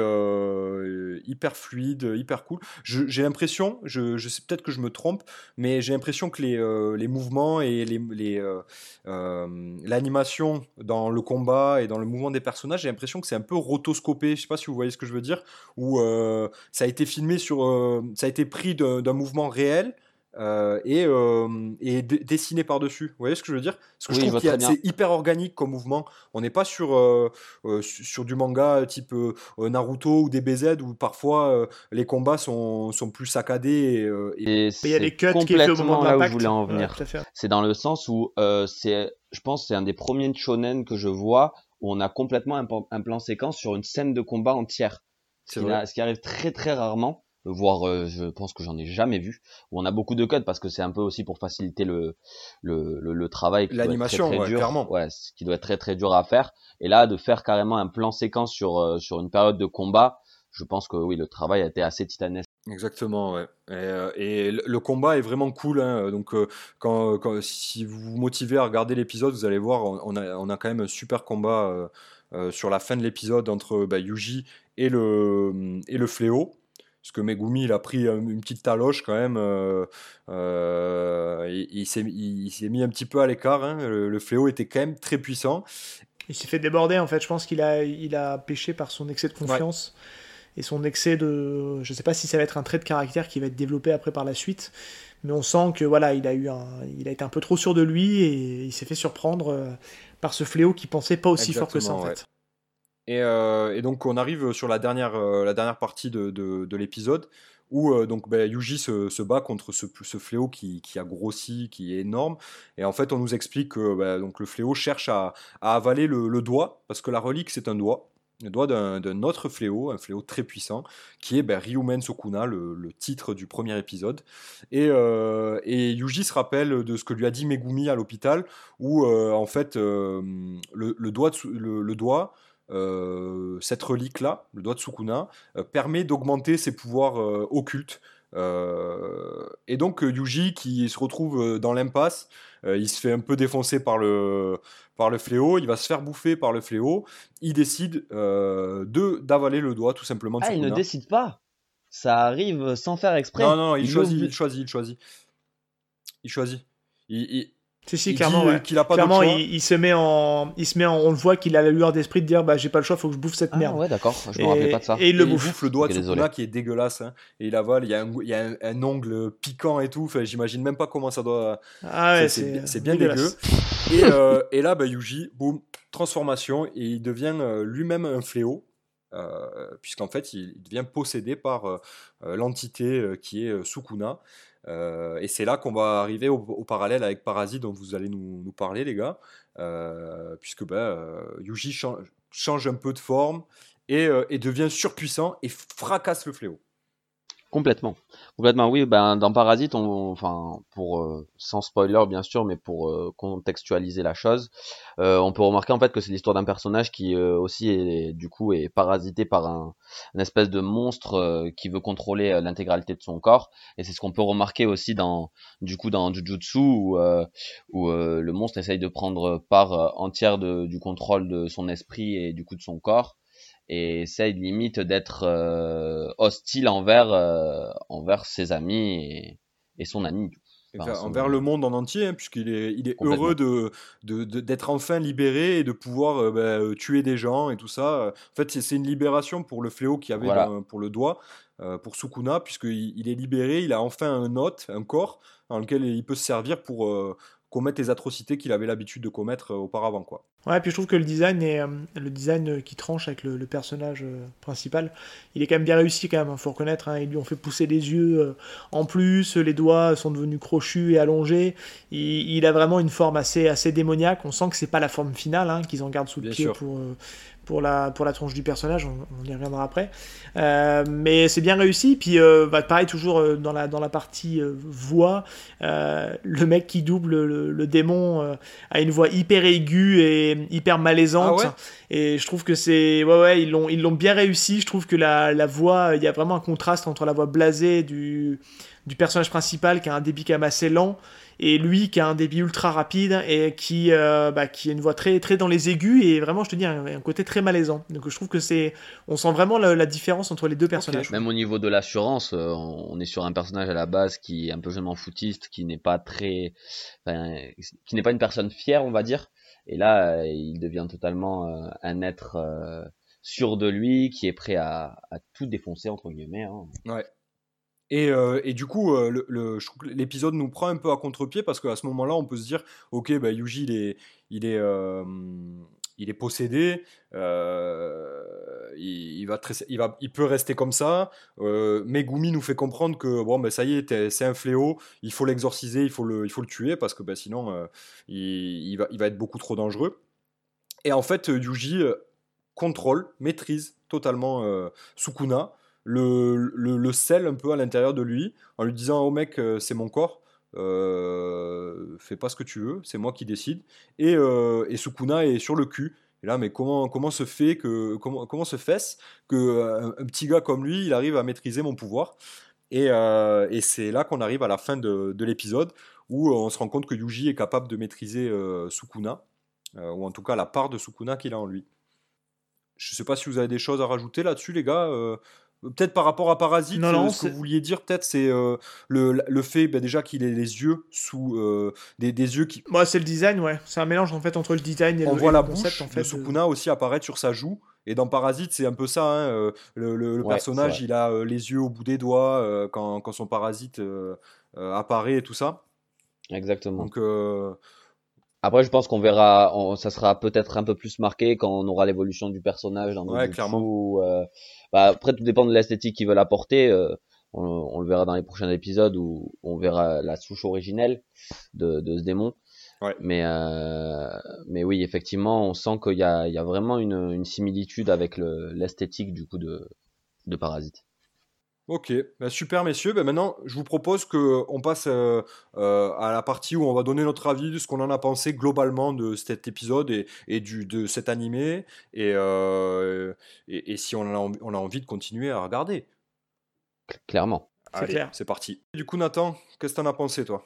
hyper fluide, hyper cool. J'ai l'impression, je, sais peut-être que je me trompe, mais j'ai l'impression que les, mouvements et l'animation dans le combat et dans le mouvement des personnages, j'ai l'impression que c'est un peu rotoscopé. Je sais pas si vous voyez ce que je veux dire, où ça a été filmé sur, ça a été pris d'un mouvement réel euh, et, euh, et dessiné par-dessus. Vous voyez ce que je veux dire? Parce que je trouve que c'est hyper organique comme mouvement. On n'est pas sur, euh, sur du manga type Naruto ou DBZ où parfois les combats sont, sont plus saccadés. Et, il y a des cuts qui au moment là où je voulais en venir. c'est dans le sens où c'est, je pense, c'est un des premiers shonen que je vois où on a complètement un, un plan séquence sur une scène de combat entière. Ce qui, ce qui arrive très très rarement voire euh, je pense que j'en ai jamais vu où on a beaucoup de codes parce que c'est un peu aussi pour faciliter le le, le, travail l'animation ouais, clairement ouais ce qui doit être très très dur à faire et là de faire carrément un plan séquence sur euh, sur une période de combat je pense que oui le travail a été assez titanesque Exactement, ouais. Et, euh, et, le combat est vraiment cool. Hein. Donc, quand, quand, si vous vous motivez à regarder l'épisode, vous allez voir, on a, on a quand même un super combat sur la fin de l'épisode entre bah, Yuji et le, et le fléau. Parce que Megumi, il a pris une petite taloche quand même. Euh, euh, il, s'est mis un petit peu à l'écart. Hein. Le, fléau était quand même très puissant. Il s'est fait déborder en fait. Je pense qu'il a, il a pêché par son excès de confiance. Et son excès de. Je ne sais pas si ça va être un trait de caractère qui va être développé après par la suite. Mais on sent que voilà, il a, eu un, il a été un peu trop sûr de lui et il s'est fait surprendre euh, par ce fléau qui pensait pas aussi fort que ça en fait. Euh, et, donc on arrive sur la dernière, euh, la dernière partie de, de, l'épisode où euh, donc ben, Yuji se, bat contre ce, fléau qui, qui, a grossi, qui est énorme. Et en fait, on nous explique que ben, donc le fléau cherche à, avaler le, doigt, parce que la relique, c'est un doigt. Le doigt d'un autre fléau, un fléau très puissant, qui est ben, Ryumen Sokuna, le, titre du premier épisode. Et, et, Yuji se rappelle de ce que lui a dit Megumi à l'hôpital, où en fait, le, doigt, le doigt cette relique-là, le doigt de Sukuna, euh, permet d'augmenter ses pouvoirs euh, occultes. et donc Yuji qui se retrouve dans l'impasse, il se fait un peu défoncer par le, par le fléau, il va se faire bouffer par le fléau, il décide de d'avaler le doigt tout simplement. ah, il ne décide pas Ça arrive sans faire exprès Non, non, il, choisit, il choisit, il choisit. Il choisit. il, si, si, clairement, ouais. a pas clairement il, se met en, il se met en, on le voit qu'il a la lueur d'esprit de dire bah j'ai pas le choix, faut que je bouffe cette ah, merde. ouais, d'accord, je me rappelais pas de ça. Et il le bouffe. le doigt de Sukuna qui est dégueulasse, hein. et il avale, il y a un, il y a un, ongle piquant et tout, enfin, j'imagine même pas comment ça doit. Ah ouais, c'est bien dégueu. Et, euh, et là, bah, Yuji, boum, transformation, et il devient euh, lui-même un fléau. Euh, puisqu'en fait il, devient possédé par euh, l'entité qui est Sukuna. Euh, et c'est là qu'on va arriver au, parallèle avec Parasite dont vous allez nous, parler, les gars, euh, puisque bah, euh, Yuji change, un peu de forme et devient surpuissant et fracasse le fléau. Complètement. Complètement, oui. Ben, dans Parasite, on, enfin, pour euh, sans spoiler bien sûr, mais pour euh, contextualiser la chose, euh, on peut remarquer en fait que c'est l'histoire d'un personnage qui aussi est du coup est parasité par un, espèce de monstre qui veut contrôler l'intégralité de son corps. Et c'est ce qu'on peut remarquer aussi dans du coup dans Jujutsu où, où le monstre essaye de prendre part entière de, du contrôle de son esprit et du coup de son corps et essaye limite d'être euh, hostile envers euh, envers ses amis et, son ami. envers le monde en entier, hein, puisqu'il est, il est heureux de, d'être enfin libéré et de pouvoir euh, bah, tuer des gens et tout ça. En fait, c'est, une libération pour le fléau qu'il y avait pour le doigt, pour Sukuna, puisqu'il il est libéré, il a enfin un hôte, un corps, dans lequel il peut se servir pour, commettre les atrocités qu'il avait l'habitude de commettre auparavant. Quoi. Ouais, puis je trouve que le design, est, euh, le design euh, qui tranche avec le, personnage euh, principal, il est quand même bien réussi quand même, il hein, faut reconnaître. Hein. ils lui ont fait pousser les yeux en plus, les doigts sont devenus crochus et allongés. Il, a vraiment une forme assez, assez démoniaque. On sent que c'est pas la forme finale hein, qu'ils en gardent sous le pied pour, pour la, pour la tronche du personnage, on, y reviendra après. Euh, mais c'est bien réussi, puis euh, bah, pareil, toujours dans la, dans la partie voix, le mec qui double le, démon a une voix hyper aiguë et hyper malaisante. Ah et je trouve que c'est. Ouais, ouais, ils l'ont, ils l'ont bien réussi. Je trouve que la, la voix, il y a vraiment un contraste entre la voix blasée du, du personnage principal qui a un débit quand même assez lent et lui qui a un débit ultra rapide et qui, euh, bah, qui a une voix très, très dans les aigus et vraiment, je te dis, un, côté très malaisant. Donc je trouve que c'est, on sent vraiment la, différence entre les deux personnages. Même au niveau de l'assurance, euh, on est sur un personnage à la base qui est un peu jeune foutiste, qui n'est pas très, qui n'est pas une personne fière, on va dire. Et là, euh, il devient totalement un être sûr de lui, qui est prêt à, tout défoncer entre guillemets. Hein. Ouais. Et, euh, et, du coup, euh, le, l'épisode nous prend un peu à contre-pied parce qu'à ce moment-là, on peut se dire, ok, bah, Yuji, il est, il est, euh, il est possédé, il, va il, va, il peut rester comme ça. Megumi nous fait comprendre que bon, bah, ça y est, c'est un fléau, il faut l'exorciser, il faut le, il faut le tuer parce que bah, sinon, il, va, il va être beaucoup trop dangereux. Et en fait, Yuji contrôle, maîtrise totalement Sukuna le, le, sel un peu à l'intérieur de lui, en lui disant au mec, euh, c'est mon corps, euh, fais pas ce que tu veux, c'est moi qui décide. Et, euh, et, Sukuna est sur le cul. Et là, mais comment, comment se fait que comment, comment se fait que un, petit gars comme lui, il arrive à maîtriser mon pouvoir? Et, et c'est là qu'on arrive à la fin de, de l'épisode où on se rend compte que Yuji est capable de maîtriser Sukuna, ou en tout cas la part de Sukuna qu'il a en lui. Je sais pas si vous avez des choses à rajouter là-dessus, les gars. Peut-être par rapport à Parasite, non, euh, ce que vous vouliez dire, peut-être, c'est euh, le, le, fait bah, déjà qu'il ait les yeux sous euh, des, des, yeux qui. Moi, c'est le design, ouais. C'est un mélange en fait entre le design et On le, voit la concept, bouche en fait, de Sukuna aussi apparaître sur sa joue. Et dans Parasite, c'est un peu ça. Hein, le, le personnage, il a les yeux au bout des doigts quand, quand, son parasite apparaît et tout ça. Exactement. Donc, après, je pense qu'on verra, ça sera peut-être un peu plus marqué quand on aura l'évolution du personnage dans ouais, clairement. Euh, bah, après, tout dépend de l'esthétique qu'ils veulent apporter. Euh, on, le verra dans les prochains épisodes où on verra la souche originelle de, de ce démon. Ouais. Mais, euh, mais oui, effectivement, on sent qu'il y a, il y a vraiment une, une similitude avec l'esthétique du coup de, de Parasite. Ok, bah, super messieurs. Bah, maintenant, je vous propose qu'on passe euh, euh, à la partie où on va donner notre avis de ce qu'on en a pensé globalement de cet épisode et, et du, de cet animé, et, euh, et, si on a, on a envie de continuer à regarder. Clairement. C'est parti. Du coup, Nathan, qu'est-ce que tu en as pensé, toi?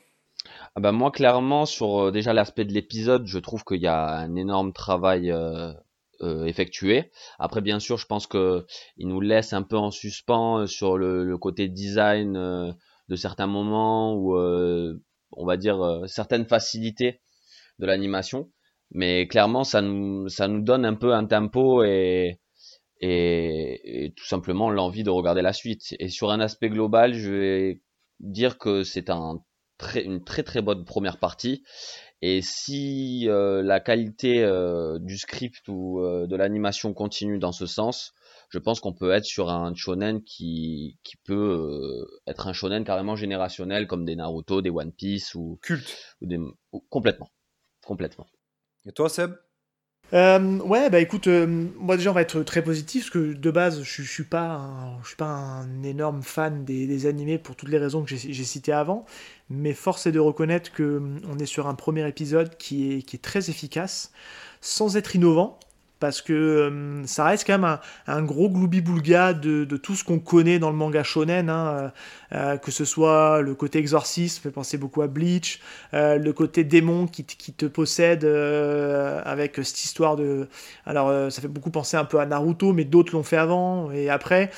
Ah bah moi clairement sur déjà l'aspect de l'épisode je trouve qu'il y a un énorme travail euh, effectué. Après, bien sûr, je pense que il nous laisse un peu en suspens euh, sur le, côté design euh, de certains moments ou on va dire certaines facilités de l'animation. Mais clairement, ça nous donne un peu un tempo et et, tout simplement l'envie de regarder la suite. Et sur un aspect global, je vais dire que c'est un très, une très très bonne première partie et si euh, la qualité euh, du script ou euh, de l'animation continue dans ce sens, je pense qu'on peut être sur un shonen qui, qui peut être un shonen carrément générationnel comme des Naruto, des One Piece ou culte. ou des complètement, complètement. Et toi, Seb? Euh, ouais, bah écoute, euh, moi déjà on va être très positif parce que de base je, je suis pas un, je suis pas un énorme fan des, animés pour toutes les raisons que j'ai citées avant, mais force est de reconnaître que on est sur un premier épisode qui est très efficace, sans être innovant, parce que euh, ça reste quand même un, gros gloubi-boulga de, tout ce qu'on connaît dans le manga shonen, hein, euh, euh, que ce soit le côté exorcisme, fait penser beaucoup à Bleach, le côté démon qui, qui te possède avec cette histoire de... Alors ça fait beaucoup penser un peu à Naruto, mais d'autres l'ont fait avant et après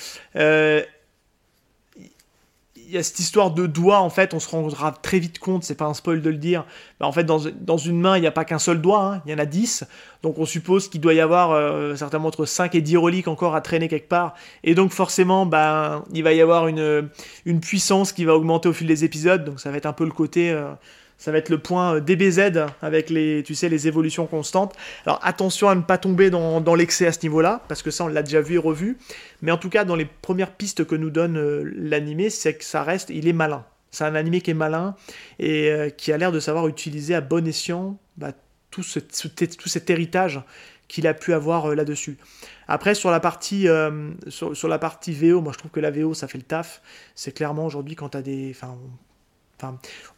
il y a cette histoire de doigt, en fait, on se rendra très vite compte, c'est pas un spoil de le dire, en fait, dans, une main, il n'y a pas qu'un seul doigt, hein, il y en a 10, donc on suppose qu'il doit y avoir euh, certainement entre 5 et 10 reliques encore à traîner quelque part, et donc forcément, ben, il va y avoir une, une puissance qui va augmenter au fil des épisodes, donc ça va être un peu le côté... Euh, ça va être le point euh, DBZ avec les, tu sais, les évolutions constantes. Alors attention à ne pas tomber dans, l'excès à ce niveau-là, parce que ça on l'a déjà vu et revu. Mais en tout cas, dans les premières pistes que nous donne euh, l'animé, c'est que ça reste, il est malin. C'est un animé qui est malin et euh, qui a l'air de savoir utiliser à bon escient bah, tout, ce, tout cet héritage qu'il a pu avoir là-dessus. Après, sur la, partie, sur, la partie VO, moi je trouve que la VO ça fait le taf. C'est clairement aujourd'hui quand tu as des. Enfin,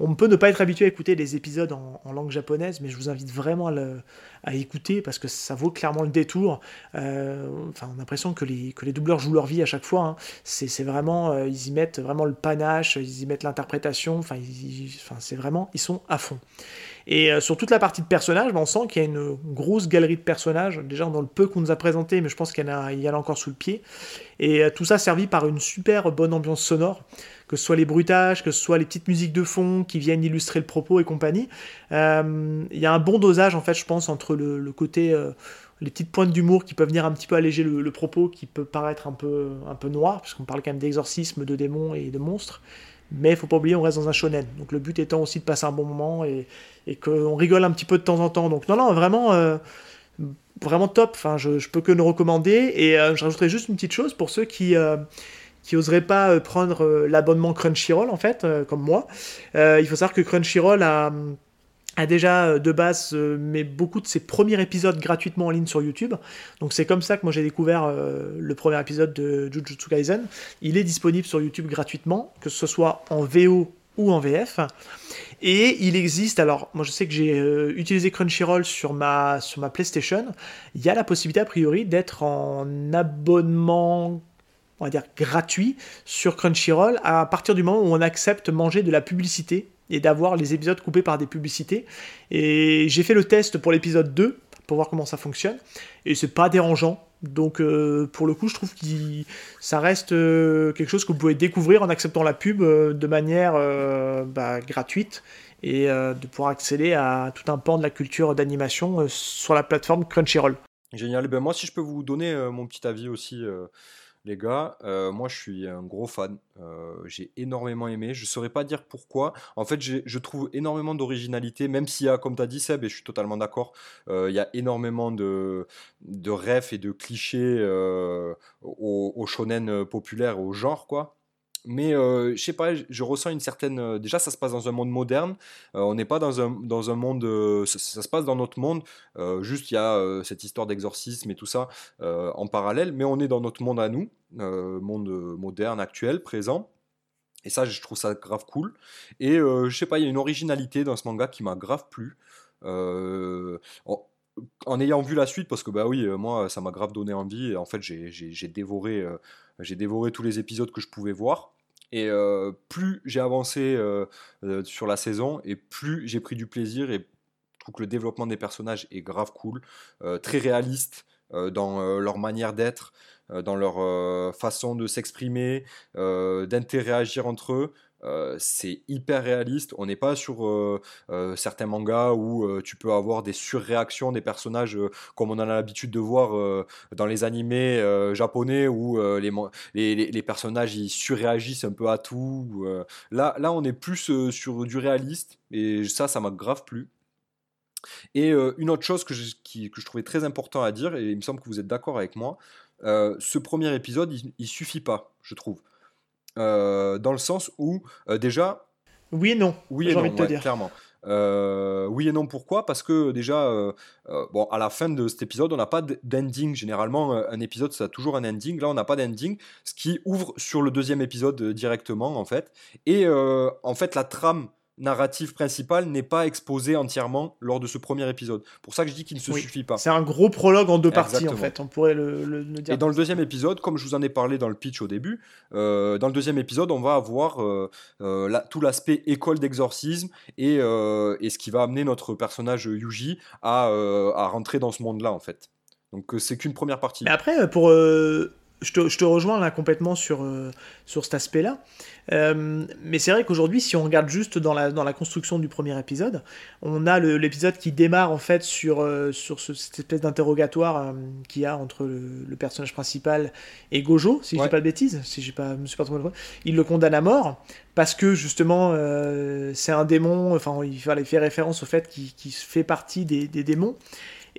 on peut ne pas être habitué à écouter des épisodes en, langue japonaise, mais je vous invite vraiment à, écouter parce que ça vaut clairement le détour. Euh, enfin, on a l'impression que les, les doubleurs jouent leur vie à chaque fois. Hein. C'est vraiment, euh, ils y mettent vraiment le panache, ils y mettent l'interprétation. Enfin, c'est vraiment, ils sont à fond. Et euh, sur toute la partie de personnages, ben, on sent qu'il y a une grosse galerie de personnages, déjà dans le peu qu'on nous a présenté, mais je pense qu'il y en a encore sous le pied. Et tout ça servi par une super bonne ambiance sonore que ce soit les bruitages, que ce soit les petites musiques de fond qui viennent illustrer le propos et compagnie. Euh, il y a un bon dosage, en fait, je pense, entre le, côté, euh, les petites pointes d'humour qui peuvent venir un petit peu alléger le, propos, qui peut paraître un peu, un peu noir, puisqu'on parle quand même d'exorcisme, de démons et de monstres. Mais il faut pas oublier, on reste dans un shonen. Donc le but étant aussi de passer un bon moment et, et qu'on rigole un petit peu de temps en temps. Donc non, non, vraiment, euh, vraiment top. Enfin, je, je peux que le recommander. Et je rajouterai juste une petite chose pour ceux qui qui n'oseraient pas euh, prendre euh, l'abonnement Crunchyroll, en fait, euh, comme moi. il faut savoir que Crunchyroll a, a déjà de base mis beaucoup de ses premiers épisodes gratuitement en ligne sur YouTube. Donc c'est comme ça que moi j'ai découvert le premier épisode de Jujutsu Kaisen. Il est disponible sur YouTube gratuitement, que ce soit en VO ou en VF. Et il existe, alors moi je sais que j'ai utilisé Crunchyroll sur ma, sur ma PlayStation, il y a la possibilité a priori d'être en abonnement on va dire, gratuit sur Crunchyroll à partir du moment où on accepte manger de la publicité et d'avoir les épisodes coupés par des publicités. Et j'ai fait le test pour l'épisode 2 pour voir comment ça fonctionne et c'est pas dérangeant. Donc euh, pour le coup, je trouve que ça reste euh, quelque chose que vous pouvez découvrir en acceptant la pub euh, de manière bah, gratuite et de pouvoir accéder à tout un pan de la culture d'animation sur la plateforme Crunchyroll. Génial. Ben moi, si je peux vous donner mon petit avis aussi les gars, euh, moi je suis un gros fan. Euh, j'ai énormément aimé. Je ne saurais pas dire pourquoi. En fait, je trouve énormément d'originalité, même s'il y a, comme tu as dit Seb, et je suis totalement d'accord, euh, il y a énormément de, de refs et de clichés au, au, shonen populaire, au genre, quoi mais euh, je sais pas, je ressens une certaine. Euh, déjà, ça se passe dans un monde moderne. Euh, on n'est pas dans un, dans un monde. Ça, se passe dans notre monde. juste, il y a cette histoire d'exorcisme et tout ça en parallèle, mais on est dans notre monde à nous, monde moderne, actuel, présent. Et ça, je trouve ça grave cool. Et je sais pas, il y a une originalité dans ce manga qui m'a grave plu. En, ayant vu la suite, parce que bah oui, moi, ça m'a grave donné envie. Et en fait, j'ai dévoré, j'ai dévoré tous les épisodes que je pouvais voir. Et euh, plus j'ai avancé euh, euh, sur la saison, et plus j'ai pris du plaisir, et je trouve que le développement des personnages est grave cool, très réaliste dans leur manière d'être, dans leur façon de s'exprimer, d'interagir entre eux. C'est hyper réaliste. On n'est pas sur certains mangas où tu peux avoir des surréactions des personnages comme on en a l'habitude de voir dans les animés japonais où les, les, personnages ils surréagissent un peu à tout. là, là, on est plus sur du réaliste et ça, ça m'a grave plu. Et une autre chose que je, que je trouvais très important à dire, et il me semble que vous êtes d'accord avec moi, ce premier épisode, il, il suffit pas, je trouve. Euh, dans le sens où, euh, déjà. Oui et non. Oui et non, envie de te dire. clairement. Euh, oui et non, pourquoi? Parce que déjà, bon, à la fin de cet épisode, on n'a pas d'ending. Généralement, un épisode, ça a toujours un ending. Là, on n'a pas d'ending, ce qui ouvre sur le deuxième épisode directement, en fait. Et en fait, la trame narratif principal n'est pas exposé entièrement lors de ce premier épisode. Pour ça que je dis qu'il ne se suffit pas. C'est un gros prologue en deux parties en fait, on pourrait le, dire. Et dans le deuxième épisode, comme je vous en ai parlé dans le pitch au début, euh, dans le deuxième épisode, on va avoir euh, euh, tout l'aspect école d'exorcisme et, et, ce qui va amener notre personnage Yuji à, à rentrer dans ce monde-là en fait. Donc c'est qu'une première partie. Mais après, pour je te, je te, rejoins là complètement sur, sur cet aspect-là. Euh, mais c'est vrai qu'aujourd'hui, si on regarde juste dans la, dans la construction du premier épisode, on a l'épisode qui démarre en fait sur, euh, sur cette espèce d'interrogatoire euh, qu'il y a entre le, personnage principal et Gojo, si je dis pas de bêtises, si j'ai pas, me suis pas trompé, il le condamne à mort parce que justement c'est un démon, enfin il fait référence au fait qu'il fait partie des, des démons.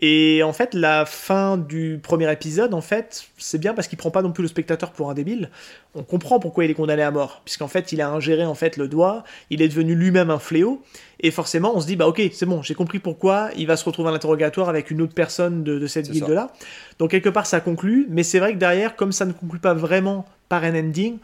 Et en fait, la fin du premier épisode, en fait, c'est bien parce qu'il prend pas non plus le spectateur pour un débile. On comprend pourquoi il est condamné à mort, puisqu'en fait, il a ingéré en fait le doigt, il est devenu lui-même un fléau, et forcément, on se dit bah ok, c'est bon, j'ai compris pourquoi il va se retrouver à l'interrogatoire avec une autre personne de, cette guilde-là. Donc quelque part, ça conclut, mais c'est vrai que derrière, comme ça ne conclut pas vraiment par un ending,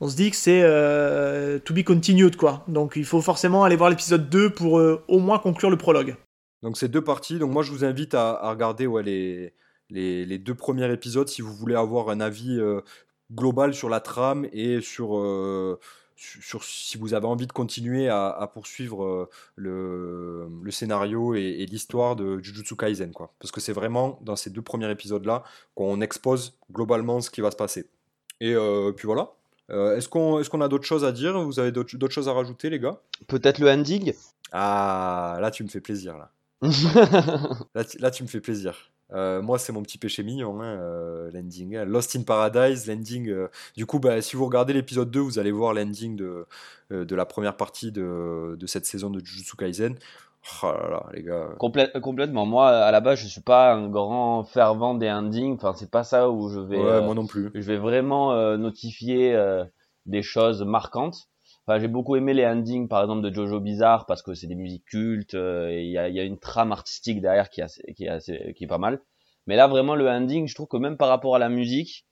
on se dit que c'est euh, to be continued quoi. Donc il faut forcément aller voir l'épisode 2 pour euh, au moins conclure le prologue. Donc c'est deux parties. Donc moi je vous invite à, regarder ouais, les, les, deux premiers épisodes si vous voulez avoir un avis euh, global sur la trame et sur, euh, sur, si vous avez envie de continuer à, poursuivre euh, le, le, scénario et, l'histoire de Jujutsu Kaisen. Quoi. Parce que c'est vraiment dans ces deux premiers épisodes-là qu'on expose globalement ce qui va se passer. Et puis voilà. est-ce qu'on est qu'on a d'autres choses à dire? Vous avez d'autres choses à rajouter, les gars? Peut-être le ending? Ah, là tu me fais plaisir. là. là, tu, me fais plaisir. Euh, moi, c'est mon petit péché mignon, hein, euh, l'ending. Lost in Paradise, l'ending. Euh, du coup, bah, si vous regardez l'épisode 2, vous allez voir l'ending de, de la première partie de, de, cette saison de Jujutsu Kaisen. Oh là là, les gars. complètement. Moi, à la base, je suis pas un grand fervent des endings. Enfin, c'est pas ça où je vais. Ouais, moi non plus. Je vais vraiment notifier des choses marquantes j'ai beaucoup aimé les endings, par exemple, de Jojo Bizarre, parce que c'est des musiques cultes, euh, et il y a, une trame artistique derrière qui est, qui, est qui est pas mal. Mais là, vraiment, le ending, je trouve que même par rapport à la musique,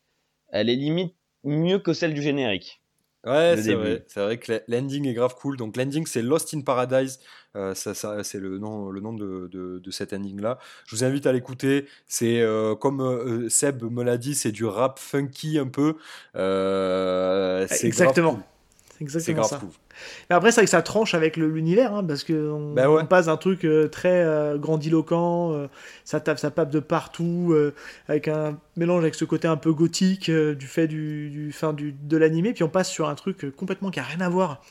elle est limite mieux que celle du générique. Ouais, c'est vrai. C'est vrai que l'ending est grave cool. Donc l'ending c'est Lost in Paradise. Euh, ça, ça c'est le nom, le nom de, de, de cet ending là. Je vous invite à l'écouter. C'est euh, comme Seb me l'a dit, c'est du rap funky un peu. Exactement exactement ça. Mais après, c'est vrai que ça tranche avec l'univers, hein, parce qu'on ben on passe d'un truc euh, très euh, grandiloquent, euh, ça tape, ça pape de partout, avec un mélange avec ce côté un peu gothique du fait du, du, fin, du de l'animé, puis on passe sur un truc complètement qui a rien à voir.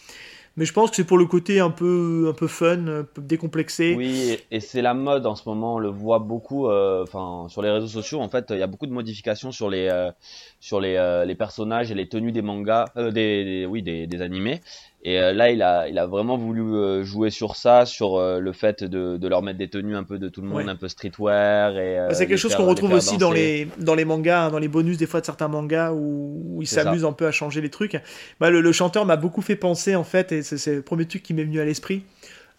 Mais je pense que c'est pour le côté un peu, un peu fun, un peu décomplexé. Oui, et c'est la mode en ce moment. On le voit beaucoup. Enfin, sur les réseaux sociaux, en fait, il y a beaucoup de modifications sur les, sur les, les personnages et les tenues des mangas, des, des, oui, des, des animés. Et euh, là, il a, il a vraiment voulu euh, jouer sur ça, sur euh, le fait de, de, leur mettre des tenues un peu de tout le monde, un peu streetwear. Et, bah, c'est quelque chose qu'on retrouve aussi dans les, dans les mangas, hein, dans les bonus des fois de certains mangas où, où ils s'amusent un peu à changer les trucs. Bah, le, le chanteur m'a beaucoup fait penser en fait, et c'est le premier truc qui m'est venu à l'esprit.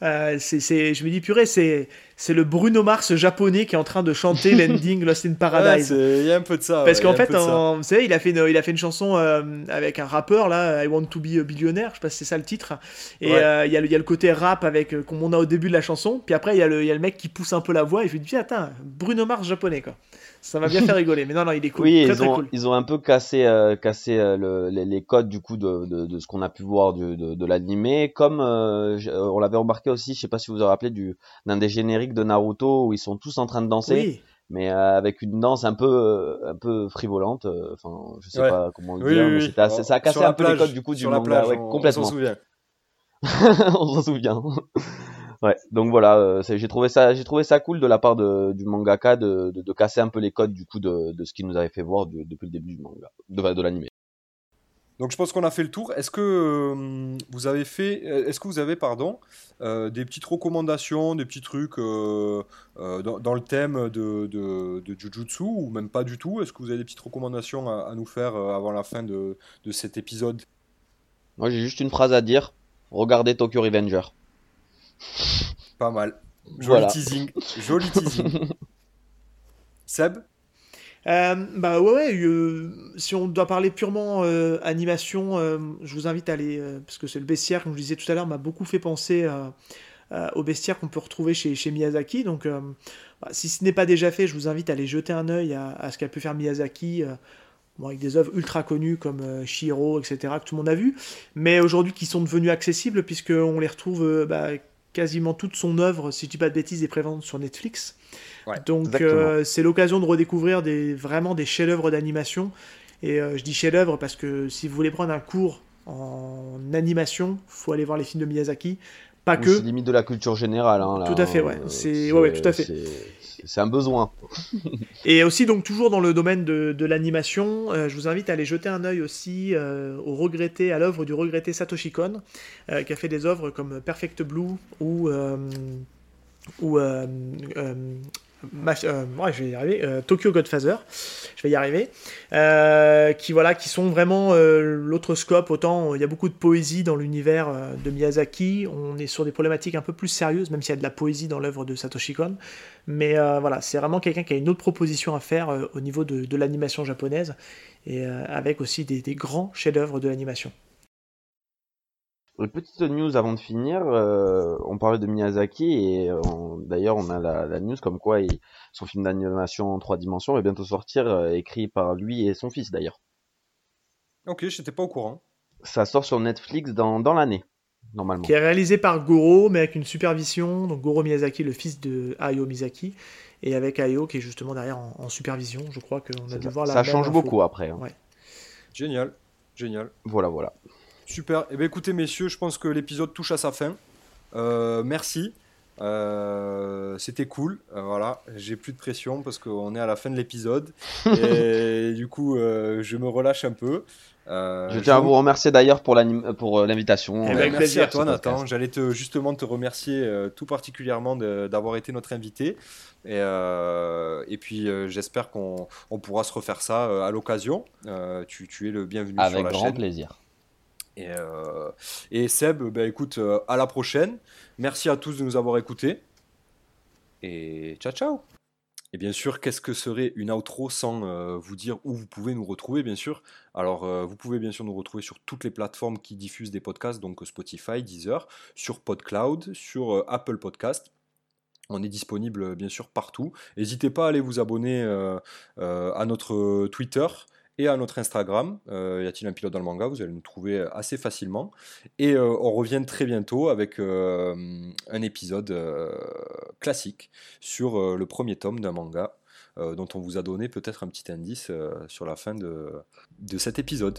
C'est, je me dis, purée, c'est, c'est le Bruno Mars japonais qui est en train de chanter l'ending Lost in Paradise. Il y a un peu de ça. Parce qu'en fait, vous savez, il a fait une, il a fait une chanson euh, avec un rappeur là, I Want to Be a Billionaire, je sais pas si c'est ça le titre. Et euh, il y, a le côté rap avec euh, comme on a au début de la chanson. Puis après, il y, a le, y a le mec qui pousse un peu la voix et je lui dis, attends, Bruno Mars japonais quoi. Ça m'a bien fait rigoler. Mais non, non, il est cool. Oui, très, ils, ont, ils ont un peu cassé, cassé les, codes du coup de, de, ce qu'on a pu voir de, de, l'animé. Comme on l'avait remarqué aussi, je sais pas si vous vous rappelez du d'un des génériques de Naruto ils sont tous en train de danser. Mais euh, avec une danse un peu, euh, un peu frivolente. Euh, enfin, je sais pas comment le dire, mais ça a cassé un peu les codes du coup du manga. ouais, complètement. On s'en souvient. on s'en souvient. Ouais, donc voilà, j'ai trouvé ça, j'ai trouvé ça cool de la part de, du mangaka de, de, de, casser un peu les codes du coup de, de ce qu'il nous avait fait voir depuis le début du manga, de, de l'anime. Donc je pense qu'on a fait le tour. Est-ce que euh, vous avez fait, euh, est-ce que vous avez pardon, euh, des petites recommandations, des petits trucs dans, le thème de, de, Jujutsu ou même pas du tout? Est-ce que vous avez des petites recommandations à, nous faire avant la fin de, cet épisode? Moi j'ai juste une phrase à dire. Regardez Tokyo Revenger. Pas mal. Joli teasing. Joli teasing. Seb euh, bah ouais, euh, si on doit parler purement euh, animation, je vous invite à aller, parce que c'est le bestiaire, comme je disais tout à l'heure, m'a beaucoup fait penser au bestiaire qu'on peut retrouver chez, chez Miyazaki. Donc, bah, si ce n'est pas déjà fait, je vous invite à aller jeter un œil à, ce qu'a pu faire Miyazaki. avec des œuvres ultra connues comme Shiro, etc., que tout le monde a vu, mais aujourd'hui qui sont devenues accessibles puisqu'on les retrouve bah, quasiment toute son œuvre, si je dis pas de bêtises, est prévente sur Netflix. Donc euh, c'est l'occasion de redécouvrir des, vraiment des chefs-d'œuvre d'animation. Et euh, je dis chef-d'œuvre parce que si vous voulez prendre un cours en animation, faut aller voir les films de Miyazaki pas que. C'est limite de la culture générale. Hein, tout à fait, ouais. C'est ouais, tout à fait. C'est un besoin. et aussi donc toujours dans le domaine de, de l'animation, je vous invite à aller jeter un œil aussi au regretté, à l'œuvre du regretté Satoshi Kon, qui a fait des œuvres comme Perfect Blue ou ou euh, euh, Tokyo Godfather, je vais y arriver, euh, qui voilà, qui sont vraiment l'autre scope. Autant il y a beaucoup de poésie dans l'univers de Miyazaki, on est sur des problématiques un peu plus sérieuses, même s'il y a de la poésie dans l'œuvre de Satoshi Kon. Mais voilà, c'est vraiment quelqu'un qui a une autre proposition à faire au niveau de, l'animation japonaise et avec aussi des, des grands chefs-d'œuvre de l'animation. Une petite news avant de finir, euh, on parlait de Miyazaki et euh, d'ailleurs on a la, news comme quoi son film d'animation en trois dimensions va bientôt sortir, euh, écrit par lui et son fils d'ailleurs. Ok, j'étais pas au courant. Ça sort sur Netflix dans, l'année, normalement. Qui est réalisé par Goro, mais avec une supervision. Donc Goro Miyazaki, le fils de Hayao Miyazaki, et avec Hayao qui est justement derrière en, supervision. Je crois qu'on a dû voir la Ça change beaucoup après. Hein. Génial, génial. Voilà, voilà. Super. Eh bien, écoutez, messieurs, je pense que l'épisode touche à sa fin. Euh, merci. Euh, c'était cool. Euh, voilà, j'ai plus de pression parce qu'on est à la fin de l'épisode. et du coup, je me relâche un peu. je tiens à vous remercier d'ailleurs pour l'invitation. Eh ben, merci à toi, Nathan. J'allais te, justement te remercier tout particulièrement d'avoir été notre invité. Et, et puis, j'espère qu'on pourra se refaire ça à l'occasion. Tu, tu, es le bienvenu Avec sur la chaîne. Avec grand plaisir. Et, euh, et Seb, bah, écoute, euh, à la prochaine. Merci à tous de nous avoir écoutés. Et ciao, ciao. Et bien sûr, qu'est-ce que serait une outro sans euh, vous dire où vous pouvez nous retrouver, bien sûr? Alors, vous pouvez bien sûr nous retrouver sur toutes les plateformes qui diffusent des podcasts, donc Spotify, Deezer, sur PodCloud, sur Apple Podcast. On est disponible bien sûr partout. N'hésitez pas à aller vous abonner à notre Twitter, et à notre Instagram. Euh, y a-t-il un pilote dans le manga Vous allez nous trouver assez facilement. Et euh, on revient très bientôt avec euh, un épisode classique sur le premier tome d'un manga dont on vous a donné peut-être un petit indice sur la fin de cet épisode.